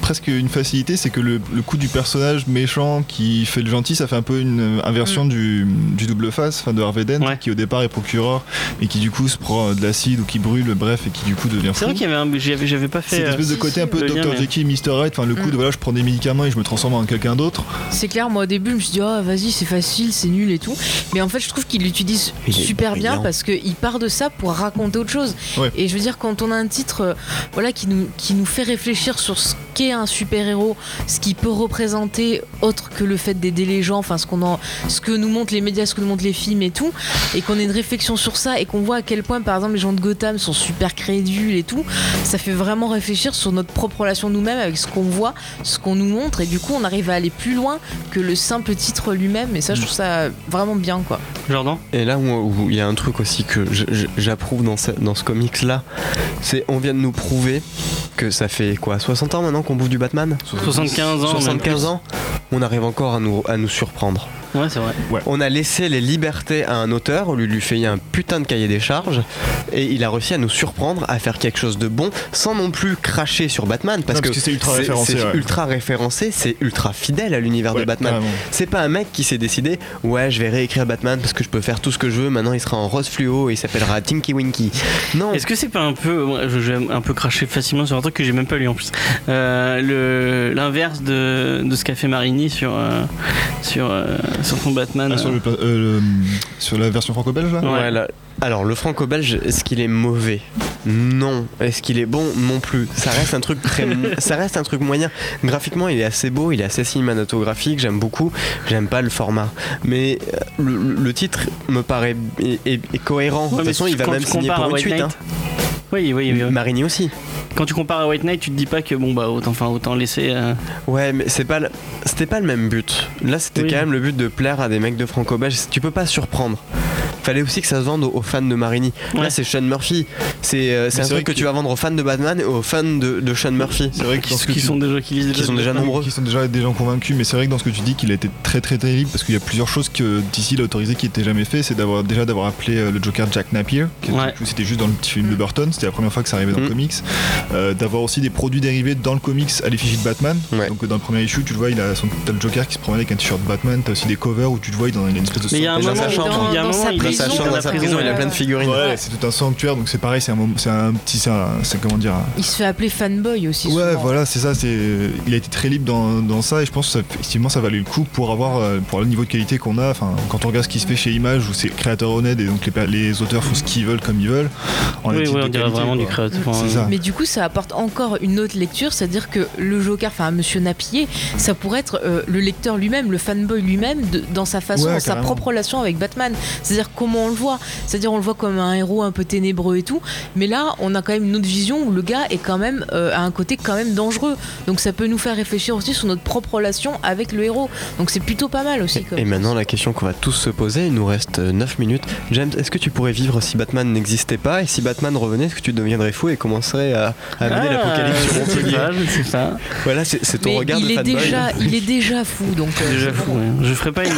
presque une facilité. C'est que le, le coup du personnage méchant qui fait le gentil, ça fait un peu une inversion du, du double face, enfin de Harvey Dent, Ouais. qui au départ est procureur et qui du coup se prend euh, de l'acide ou qui brûle, bref, et qui du coup devient fou. C'est vrai qu'il y avait un. J'avais, j'avais pas C'est fait. une euh, espèce de si, côté si, un peu Dr. mais- Jekyll, Mr. Hyde, enfin le coup Mm. de voilà, je prends des médicaments et je me transforme en quelqu'un d'autre. C'est clair, moi au début, je me suis dit, oh vas-y, c'est facile, c'est nul et tout. Mais en fait, je trouve qu'il l'utilise super bien parce qu'il part de ça pour raconter autre chose. Ouais. Et je veux dire, quand on a un titre euh, voilà, qui, nous, qui nous fait réfléchir sur ce qu'est un super-héros, ce qu'il peut représenter autre que le fait d'aider les gens, enfin ce, qu'on en, ce que nous montrent les médias, ce que nous montrent les films et tout, et qu'on ait une réflexion sur ça et qu'on voit à quel point, par exemple, les gens de Gotham sont super crédules et tout, ça fait vraiment réfléchir sur notre propre relation nous-mêmes avec ce qu'on voit, ce qu'on nous montre, et du coup, on arrive à aller plus loin que le simple titre lui-même, et ça, je trouve ça vraiment bien, quoi. Jordan? Et là où il y a un truc aussi que j'approuve dans ce, dans ce comics là, c'est on vient de nous prouver que ça fait quoi 60 ans maintenant qu'on bouffe du Batman 75 ans. même 75 plus. ans On arrive encore à nous, à nous surprendre. Ouais, c'est vrai. On a laissé les libertés à un auteur, on lui, lui fait un putain de cahier des charges, et il a réussi à nous surprendre, à faire quelque chose de bon, sans non plus cracher sur Batman, parce, Non, parce que c'est ultra c'est- référencé, c'est ouais. ultra référencé, c'est ultra fidèle à l'univers de Batman. C'est pas un mec qui s'est décidé, ouais, je vais réécrire Batman parce que je peux faire tout ce que je veux, maintenant il sera en rose fluo et il s'appellera Tinky Winky. Non, Est-ce que c'est pas un peu, je je vais un peu cracher facilement sur un truc que j'ai même pas lu en plus, Euh, l'inverse de, de ce qu'a fait Marini sur euh, sur euh, sur son Batman. Ah, sur, le, euh, le- sur la version franco-belge là Ouais. Ouais, là- alors le franco-belge, est-ce qu'il est mauvais? Non. Est-ce qu'il est bon? Non plus. Ça reste un truc très, ça reste un truc moyen. Graphiquement, il est assez beau, il est assez cinématographique. J'aime beaucoup. J'aime pas le format, mais euh, le, le titre me paraît est, est- est cohérent. Ouais, de toute façon, il va même signer pour à une White suite. Knight, hein. Oui, oui, oui. Marini aussi. Quand tu compares à White Knight, tu te dis pas que bon bah autant, enfin autant laisser. euh, Ouais, mais c'est pas, le- c'était pas le même but. Là, c'était Oui. quand même le but de plaire à des mecs de franco-belge. Tu peux pas surprendre. Fallait aussi que ça se vende aux, aux fans de Marini. Ouais. Là, c'est Sean Murphy. C'est euh, un truc que que- tu vas vendre aux fans de Batman et aux fans de, de Sean Murphy. C'est vrai que qui, dans ce que qui tu- sont déjà qui sont déjà nombreux. qui sont déjà des gens convaincus, mais c'est vrai que dans ce que tu dis qu'il a été très très terrible parce qu'il y a plusieurs choses que DC l'a autorisé qui n'étaient jamais fait. C'est d'avoir déjà d'avoir appelé euh, le Joker Jack Napier, qui Ouais. c'était juste dans le petit film de Burton, c'était la première fois que ça arrivait dans Mm. le comics. Euh, d'avoir aussi des produits dérivés dans le comics à l'effigie de Batman. Ouais. Donc dans le premier issue, tu le vois, il a son le Joker qui se promène avec un t-shirt Batman. T'as aussi des covers où tu le vois, il est dans une espèce de Mais il y a un Dans moment, sa chambre. il y a un moment, sa chambre, dans sa ouais. prison, il a plein de figurines. Ouais, c'est tout un sanctuaire, donc c'est pareil, c'est un, moment- c'est un petit, c'est un- c'est comment dire, un- Il se fait appeler fanboy aussi. Ouais, souvent. voilà, c'est ça. C'est, il a été très libre dans, dans ça, et je pense que ça, effectivement, ça valait le coup pour avoir, euh, pour le niveau de qualité qu'on a. Enfin, quand on regarde ce qui se fait chez Image, où c'est créateur honnête et donc les, les auteurs font ce qu'ils veulent comme ils veulent. En Oui, un oui, titre on de dirait qualité, vraiment du créatif. C'est ça. Mais du coup, ça apporte encore une autre lecture, c'est-à-dire que le Joker, enfin Monsieur Napier, ça pourrait être euh, le lecteur lui-même, le fanboy lui-même, de- dans sa façon, Ouais, dans sa carrément. propre relation avec Batman. C'est-à-dire comment on le voit. C'est-à-dire on le voit comme un héros un peu ténébreux et tout, mais là, on a quand même une autre vision où le gars est quand même euh, a un côté quand même dangereux. Donc ça peut nous faire réfléchir aussi sur notre propre relation avec le héros. Donc c'est plutôt pas mal aussi. comme Et ça. maintenant, la question qu'on va tous se poser, il nous reste 9 minutes. James, est-ce que tu pourrais vivre si Batman n'existait pas? Et si Batman revenait, est-ce que tu deviendrais fou et commencerais à, à amener Ah, l'apocalypse sur Montpellier? sais pas. Voilà, c'est c'est ton Mais regard il de est fanboy. déjà, il est déjà fou. Donc euh, Déjà c'est fou, bon. ouais. Je ferai pas une,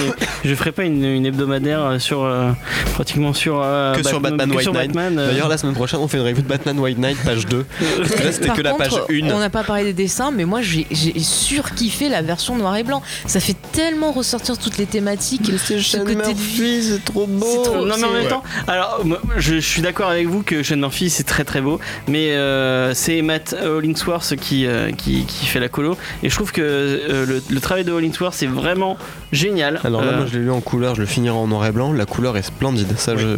je ferai pas une, une hebdomadaire euh, sur euh, pratiquement sur euh, Que sur Batman que White Knight. Batman, euh. D'ailleurs, la semaine prochaine, on fait une revue de Batman White Knight, page 2. Là, c'était que la page contre, 1. On n'a pas parlé des dessins, mais moi j'ai j'ai surkiffé la version noir et blanc. Ça fait tellement ressortir toutes les thématiques. ce côté de vie. c'est trop beau. C'est trop- non mais en c'est- même temps, alors moi, je, je suis d'accord avec vous que Sean Murphy c'est très très beau, mais euh, c'est Matt Hollingsworth qui, euh, qui, qui fait la colo et je trouve que euh, le, le travail de Hollingsworth c'est vraiment génial. Alors là, Euh, moi je l'ai lu en couleur, je le finirai en noir et blanc. La couleur est splendide. Ça, Non,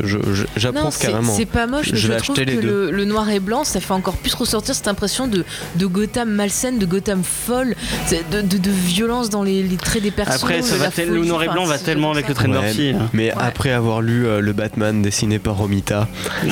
j'approuve c'est carrément. c'est pas moche, mais Je je, trouve que les deux. le, le noir et blanc, ça fait encore plus ressortir cette impression de, de Gotham malsaine, de Gotham folle, de, de, de violence dans les, les traits des personnages. Après, ça va tel- le noir et blanc va tellement avec le trait de Ouais, Murphy. Mais après avoir lu euh, le Batman dessiné par Romita,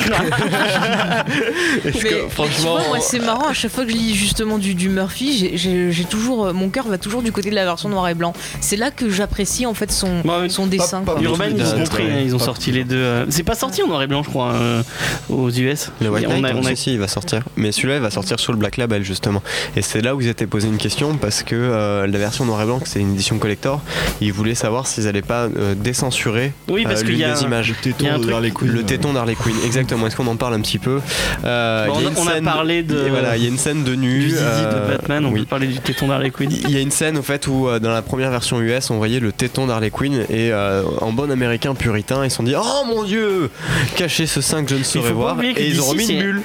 que franchement, c'est marrant, à chaque fois que je lis justement du, du Murphy, j'ai- toujours, euh, mon cœur va toujours du côté de la version noir et blanc. C'est là que j'apprécie en fait son, son dessin. pas-. Urban, ils ont compris, hein, ils ont Pas- sorti les deux. euh, C'est pas sorti en noir et blanc, je crois, euh, aux US. le White on Knight, a- on a- si, il va sortir. Mais celui-là, il va sortir sur le Black Label justement. Et c'est là où ils étaient posé une question parce que euh, la version noir et blanc, c'est une édition collector, ils voulaient savoir s'ils allaient pas euh, décensurer Oui, parce euh, qu'il l'une y a. des images. Le téton un de truc- Harley Quinn. Le téton d'Harley Quinn, exactement. Est-ce qu'on en parle un petit peu? Euh, Bon, il y on a- parlé de- et voilà, il y a une scène de nu. Du zizi euh, de Batman, on oui. peut parler du téton d'Harley Quinn. Il y a une scène au fait où euh, dans la première version US on voyait le téton d'Harley Quinn et euh, en bon américain puritain ils se sont dit oh mon dieu cacher ce sein que je ne saurais pas voir et ils ont remis une bulle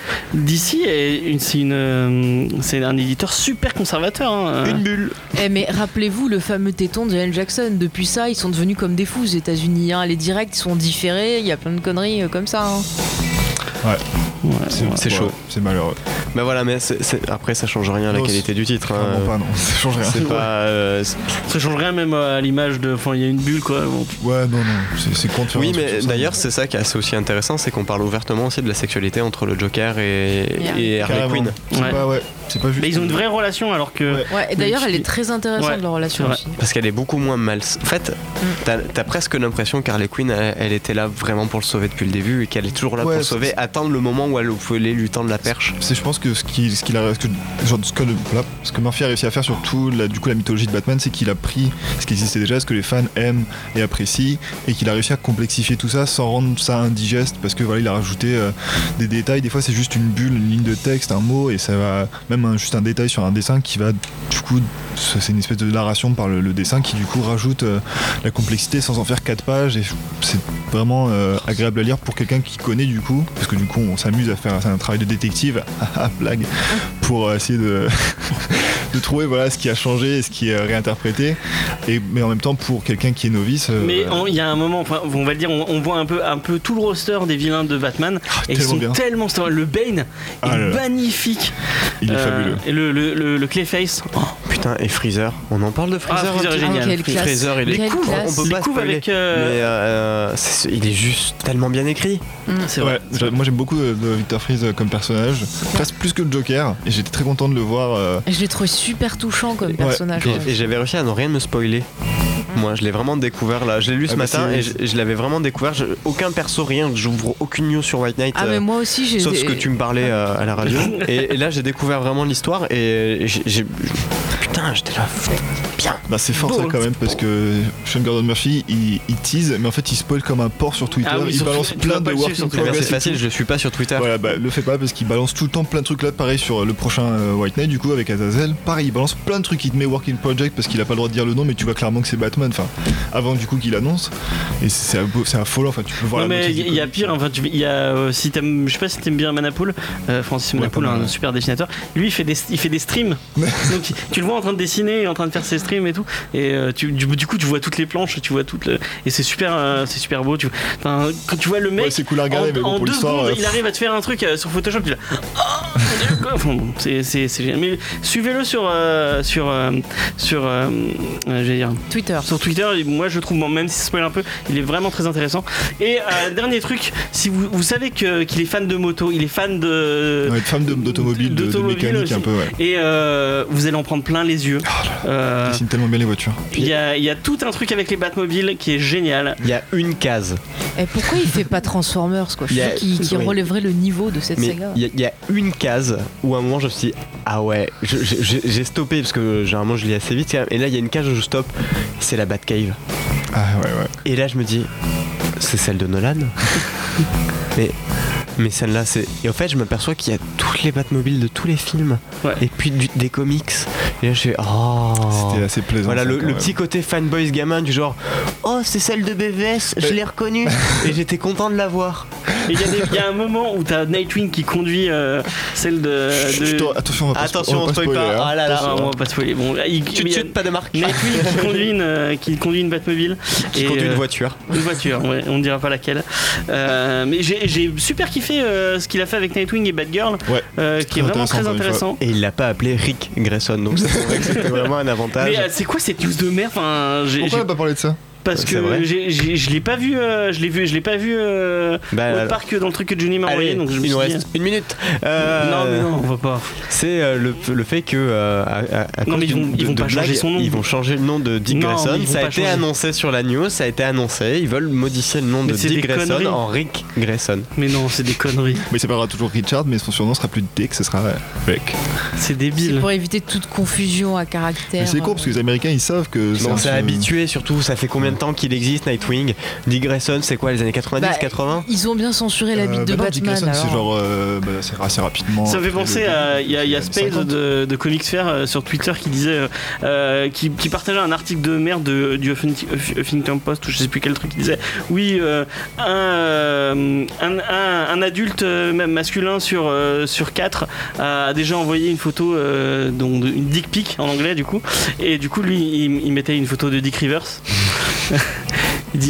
c'est une, euh, c'est un éditeur super conservateur. hein. une bulle Eh, mais rappelez-vous le fameux téton de Jalen Jackson. Depuis ça, ils sont devenus comme des fous aux États-Unis. Hein. Les directs ils sont différés, il y a plein de conneries euh, comme ça. hein. Ouais, c'est ouais, chaud. C'est malheureux. Bah voilà mais c'est- c'est- après ça change rien à la Non, qualité du titre hein. Pas, non. Ça change rien. c'est pas euh, Ça change rien même à l'image de. Enfin, il y a une bulle quoi. Bon. Ouais, non, non. C'est c'est con de faire oui mais d'ailleurs c'est ça qui est assez aussi intéressant c'est qu'on parle ouvertement aussi de la sexualité entre le Joker et, Yeah. et Harley. Quinn C'est Ouais. pas, ouais. C'est pas juste. Mais ils ont une vraie relation alors que. Ouais. Ouais, et d'ailleurs, elle est très intéressante Ouais, leur relation aussi. Parce qu'elle est beaucoup moins mal. En fait, Mm. t'as as presque l'impression qu'Harley Quinn, elle, elle était là vraiment pour le sauver depuis le début et qu'elle est toujours là Ouais, pour le sauver, attendre le moment où elle voulait lui tendre la perche. C'est, je pense que ce qu'il a, ce que, genre, ce que, voilà, ce que Murphy a réussi à faire sur tout la, du coup, la mythologie de Batman, c'est qu'il a pris ce qui existait déjà, ce que les fans aiment et apprécient, et qu'il a réussi à complexifier tout ça sans rendre ça indigeste, parce que voilà, il a rajouté euh, des détails. Des fois, c'est juste une bulle, une ligne de texte, un mot, et ça va juste un détail sur un dessin qui va, du coup, c'est une espèce de narration par le, dessin qui du coup rajoute euh, la complexité sans en faire quatre pages, et c'est vraiment euh, agréable à lire pour quelqu'un qui connaît du coup, parce que du coup, on s'amuse à faire un travail de détective, ah, blague, pour euh, essayer de, de trouver voilà ce qui a changé et ce qui est réinterprété, et mais en même temps pour quelqu'un qui est novice. euh, Mais il y a un moment, enfin, on va le dire, on, on voit un peu, un peu tout le roster des vilains de Batman. et ils sont bien. tellement. Le Bane Ah est là là. magnifique. il est Euh, fabuleux. Et le, le, le, le Clayface. Oh, Putain, et Freezer. On en parle de Ah, Freezer est peu génial. quelle classe. Freezer, il est Quelle cool. classe. On peut les pas couves spoiler. avec. euh, Mais euh, c'est- il est juste tellement bien écrit. c'est vrai. Ouais, j'a- moi j'aime beaucoup euh, de Victor Freeze euh, comme personnage, presque plus que le Joker, et j'étais très content de le voir. euh, Je l'ai trouvé super touchant comme personnage. Et, j'avais réussi à ne rien me spoiler. Moi, je l'ai vraiment découvert là. Je l'ai lu ce Ah bah, matin c'est- et je, je l'avais vraiment découvert. Je- aucun perso, rien. J'ouvre aucune news sur White Knight. Ah, euh, mais moi aussi, j'ai. Sauf ce que tu me parlais euh, à la radio. et, et là, j'ai découvert vraiment l'histoire et j'ai. j'ai- Putain, j'étais là. Bien. Bah c'est fort ça quand même parce que Sean Gordon Murphy il, il tease mais en fait il spoil comme un porc sur Twitter, Ah oui, il sur balance plein de work in sur progress c'est facile, je le suis pas sur Twitter. Voilà bah le fais pas parce qu'il balance tout le temps plein de trucs là pareil sur le prochain euh, White Knight du coup avec Azazel. Pareil il balance plein de trucs il te met work in project parce qu'il a pas le droit de dire le nom mais tu vois clairement que c'est Batman enfin avant du coup qu'il annonce. Et c'est c'est c'est affolant enfin tu peux voir non la mais il y, a pire, enfin tu- il y a euh, si t'aimes, je sais pas si t'aimes bien Manapool, euh, Francis Manapool, un super dessinateur. Lui il fait des, il fait des streams, donc tu, tu le vois en train de dessiner, en train de faire ses et tout, et euh, tu, du, du coup tu vois toutes les planches, tu vois toutes, le, et c'est super, euh, c'est super beau. Tu, enfin, quand tu vois le mec, Ouais, c'est cool à regarder en, mais bon en pour deux secondes, euh, il arrive à te faire un truc euh, sur Photoshop, tu dis oh. Enfin, bon, c'est, c'est, c'est génial. Mais suivez-le sur, euh, sur, euh, sur, euh, euh, j'allais dire, Twitter. sur Twitter, moi je trouve, bon, même si ça spoil un peu, il est vraiment très intéressant. Et euh, dernier truc, si vous, vous savez que- qu'il est fan de moto, il est fan de. ouais, de- d'automobile de, mécanique un peu ouais Et euh, vous allez en prendre plein les yeux. Euh, il dessine tellement bien les voitures Il y, a, il y a tout un truc avec les Batmobiles qui est génial. Il y a une case. Et pourquoi il fait pas Transformers quoi? Je sais qu'il qu'il oui. relèverait le niveau de cette Mais saga. il y, a- il y a une case où à un moment je me suis dit ah ouais j'ai stoppé parce que généralement je lis assez vite et là il y a une case où je stoppe c'est la Batcave ah ouais ouais et là je me dis c'est celle de Nolan mais mais celle-là c'est et en fait je m'aperçois qu'il y a toutes les Batmobiles de tous les films. Ouais. et puis du- des comics. Et là je fais oh. C'était assez plaisant voilà ça, le, le petit côté fanboys gamin du genre oh c'est celle de BVS je l'ai reconnue. Et j'étais content de la voir il y, a des- il y a un moment où t'as Nightwing qui conduit euh, celle de. de... Chut, Attention, on va pas Attention, on va spoiler, pas. hein. Ah là là. Ah, on va pas spoiler. Bon, il, pas de marque. Nightwing qui conduit une, euh, qui conduit une Batmobile. Qui Et, conduit une euh, voiture. Une voiture, ouais, on ne dira pas laquelle. Euh, mais j'ai super kiffé euh, ce qu'il a fait avec Nightwing et Batgirl, Ouais. euh, qui est vraiment très intéressant. Et il l'a pas appelé Rick Grayson, donc ça c'est vrai que c'était vraiment un avantage. Mais euh, c'est quoi cette news de merde Pourquoi on n'a pas parlé de ça? Parce C'est que je l'ai pas vu, euh, je l'ai vu, je l'ai pas vu euh, Bah, au parc dans le truc que Johnny m'a envoyé, donc je me il nous dit, reste une minute. Euh, Non mais non, on va pas. C'est euh, le, le fait que euh, à, à- Non, mais ils vont- ils de- vont de pas changer son nom. Ils vont changer le nom de Dick Non, Grayson. Ça a été changer. annoncé sur la news, ça a été annoncé. Ils veulent modifier le nom Mais de c'est Dick Grayson conneries. en Rick Grayson. Mais non, c'est des conneries. Mais il s'appellera toujours Richard, mais son surnom sera plus Dick, ce sera Rick. C'est C'est débile. pour éviter toute confusion à caractère. Mais c'est cool parce que les Américains ils savent que On s'est habitué surtout. Ça fait combien de temps qu'il existe Nightwing Dick Grayson, c'est quoi les années 90, Bah, 80 Ils ont bien censuré la bite Euh, de bah non, Dick Batman. Grayson, c'est genre euh, bah, c'est assez rapidement. Ça me fait après penser à. Il y a, il y a Spade 50. de, de Comics Fair euh, sur Twitter qui disait. euh, euh, qui, qui partageait un article de merde de, du Huffington Huff- Huffington Post ou je sais plus quel truc qui disait. Oui, euh, un, euh, un, un- un adulte euh, même masculin sur, euh, sur 4 a déjà envoyé une photo, euh, donc de- une dick pic en anglais du coup. Et du coup, lui, il, il mettait une photo de Dick Rivers.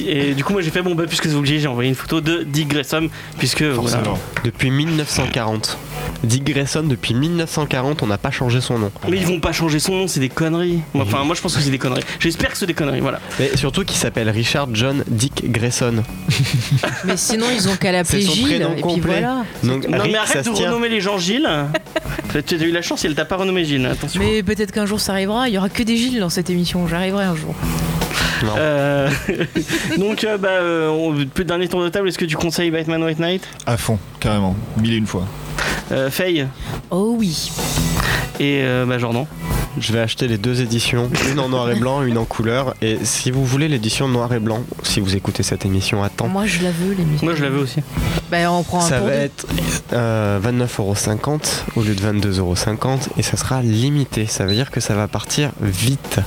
Et du coup, moi j'ai fait bon, bah, puisque c'est obligé, j'ai envoyé une photo de Dick Grayson, puisque. voilà. Depuis 1940. Dick Grayson, depuis 1940, on n'a pas changé son nom. Mais ils vont pas changer son nom, c'est des conneries. Enfin, moi je pense que c'est des conneries. J'espère que c'est des conneries, voilà. Mais surtout qu'il s'appelle Richard John Dick Grayson. Mais sinon, ils ont qu'à l'appeler Gilles. prénom Et puis voilà. Donc Non, Rick, mais arrête de tient. renommer les gens Gilles. tu as eu la chance, elle t'a pas renommé Gilles, attention. Mais peut-être qu'un jour ça arrivera. Il y aura que des Gilles dans cette émission. J'arriverai un jour. Non. Euh, Donc, euh, bah, euh, peu- dernier tour de table, est-ce que tu conseilles Batman White Knight? À fond, carrément. Mille et une fois. euh, Faye? Oh oui. et euh, bah, Jordan? Je vais acheter les deux éditions, une en noir et blanc, une en couleur. Et si vous voulez l'édition noir et blanc, si vous écoutez cette émission à temps, Moi, je la veux, l'émission. Moi je l'avais aussi. Bah, on prend un ça va deux. être euh, 29,50€ au lieu de 22,50€ et ça sera limité. Ça veut dire que ça va partir vite.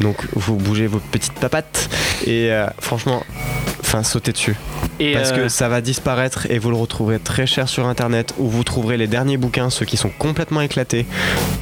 Donc vous bougez vos petites papates et euh, franchement, enfin sautez dessus. Et, Parce euh, que ça va disparaître et vous le retrouverez très cher sur internet où vous trouverez les derniers bouquins, ceux qui sont complètement éclatés.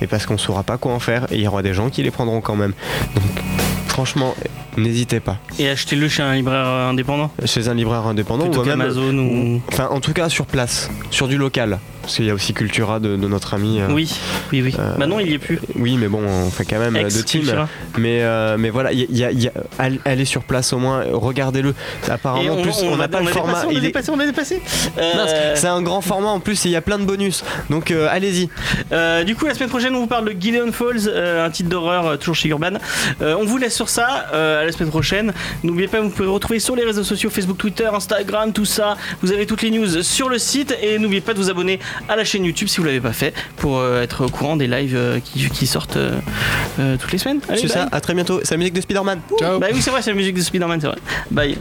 Et parce qu'on saura pas quoi en faire et il y aura des gens qui les prendront quand même. Donc franchement, n'hésitez pas. et achetez-le chez un libraire euh, indépendant? Chez un libraire indépendant Plutôt ou même. qu'Amazon ou. Enfin, en tout cas sur place, sur du local. Parce qu'il y a aussi Cultura de, de notre ami. euh, Oui, oui, oui. Euh, Bah non, il y est plus. Oui, mais bon, on fait quand même euh, Ex de team. Cultura. Mais, euh, mais voilà, il y y a- y a- all- allez sur place au moins, regardez-le. Apparemment, en plus, on n'a pas le a format. dépassé, on il est- dépassé, on a dépassé. Euh, C'est un grand format en plus et il y a plein de bonus. Donc euh, allez-y. Euh, du coup, la semaine prochaine, on vous parle de Gideon Falls, euh, un titre d'horreur euh, toujours chez Urban. Euh, on vous laisse sur ça. euh, à la semaine prochaine. N'oubliez pas, vous pouvez retrouver sur les réseaux sociaux Facebook, Twitter, Instagram, tout ça. Vous avez toutes les news sur le site et n'oubliez pas de vous abonner à la chaîne YouTube si vous l'avez pas fait pour euh, être au courant des lives euh, qui, qui sortent euh, euh, toutes les semaines. C'est ça, à très bientôt. C'est la musique de Spider-Man. Ciao Bah oui, c'est vrai, c'est la musique de Spider-Man, c'est vrai. Bye.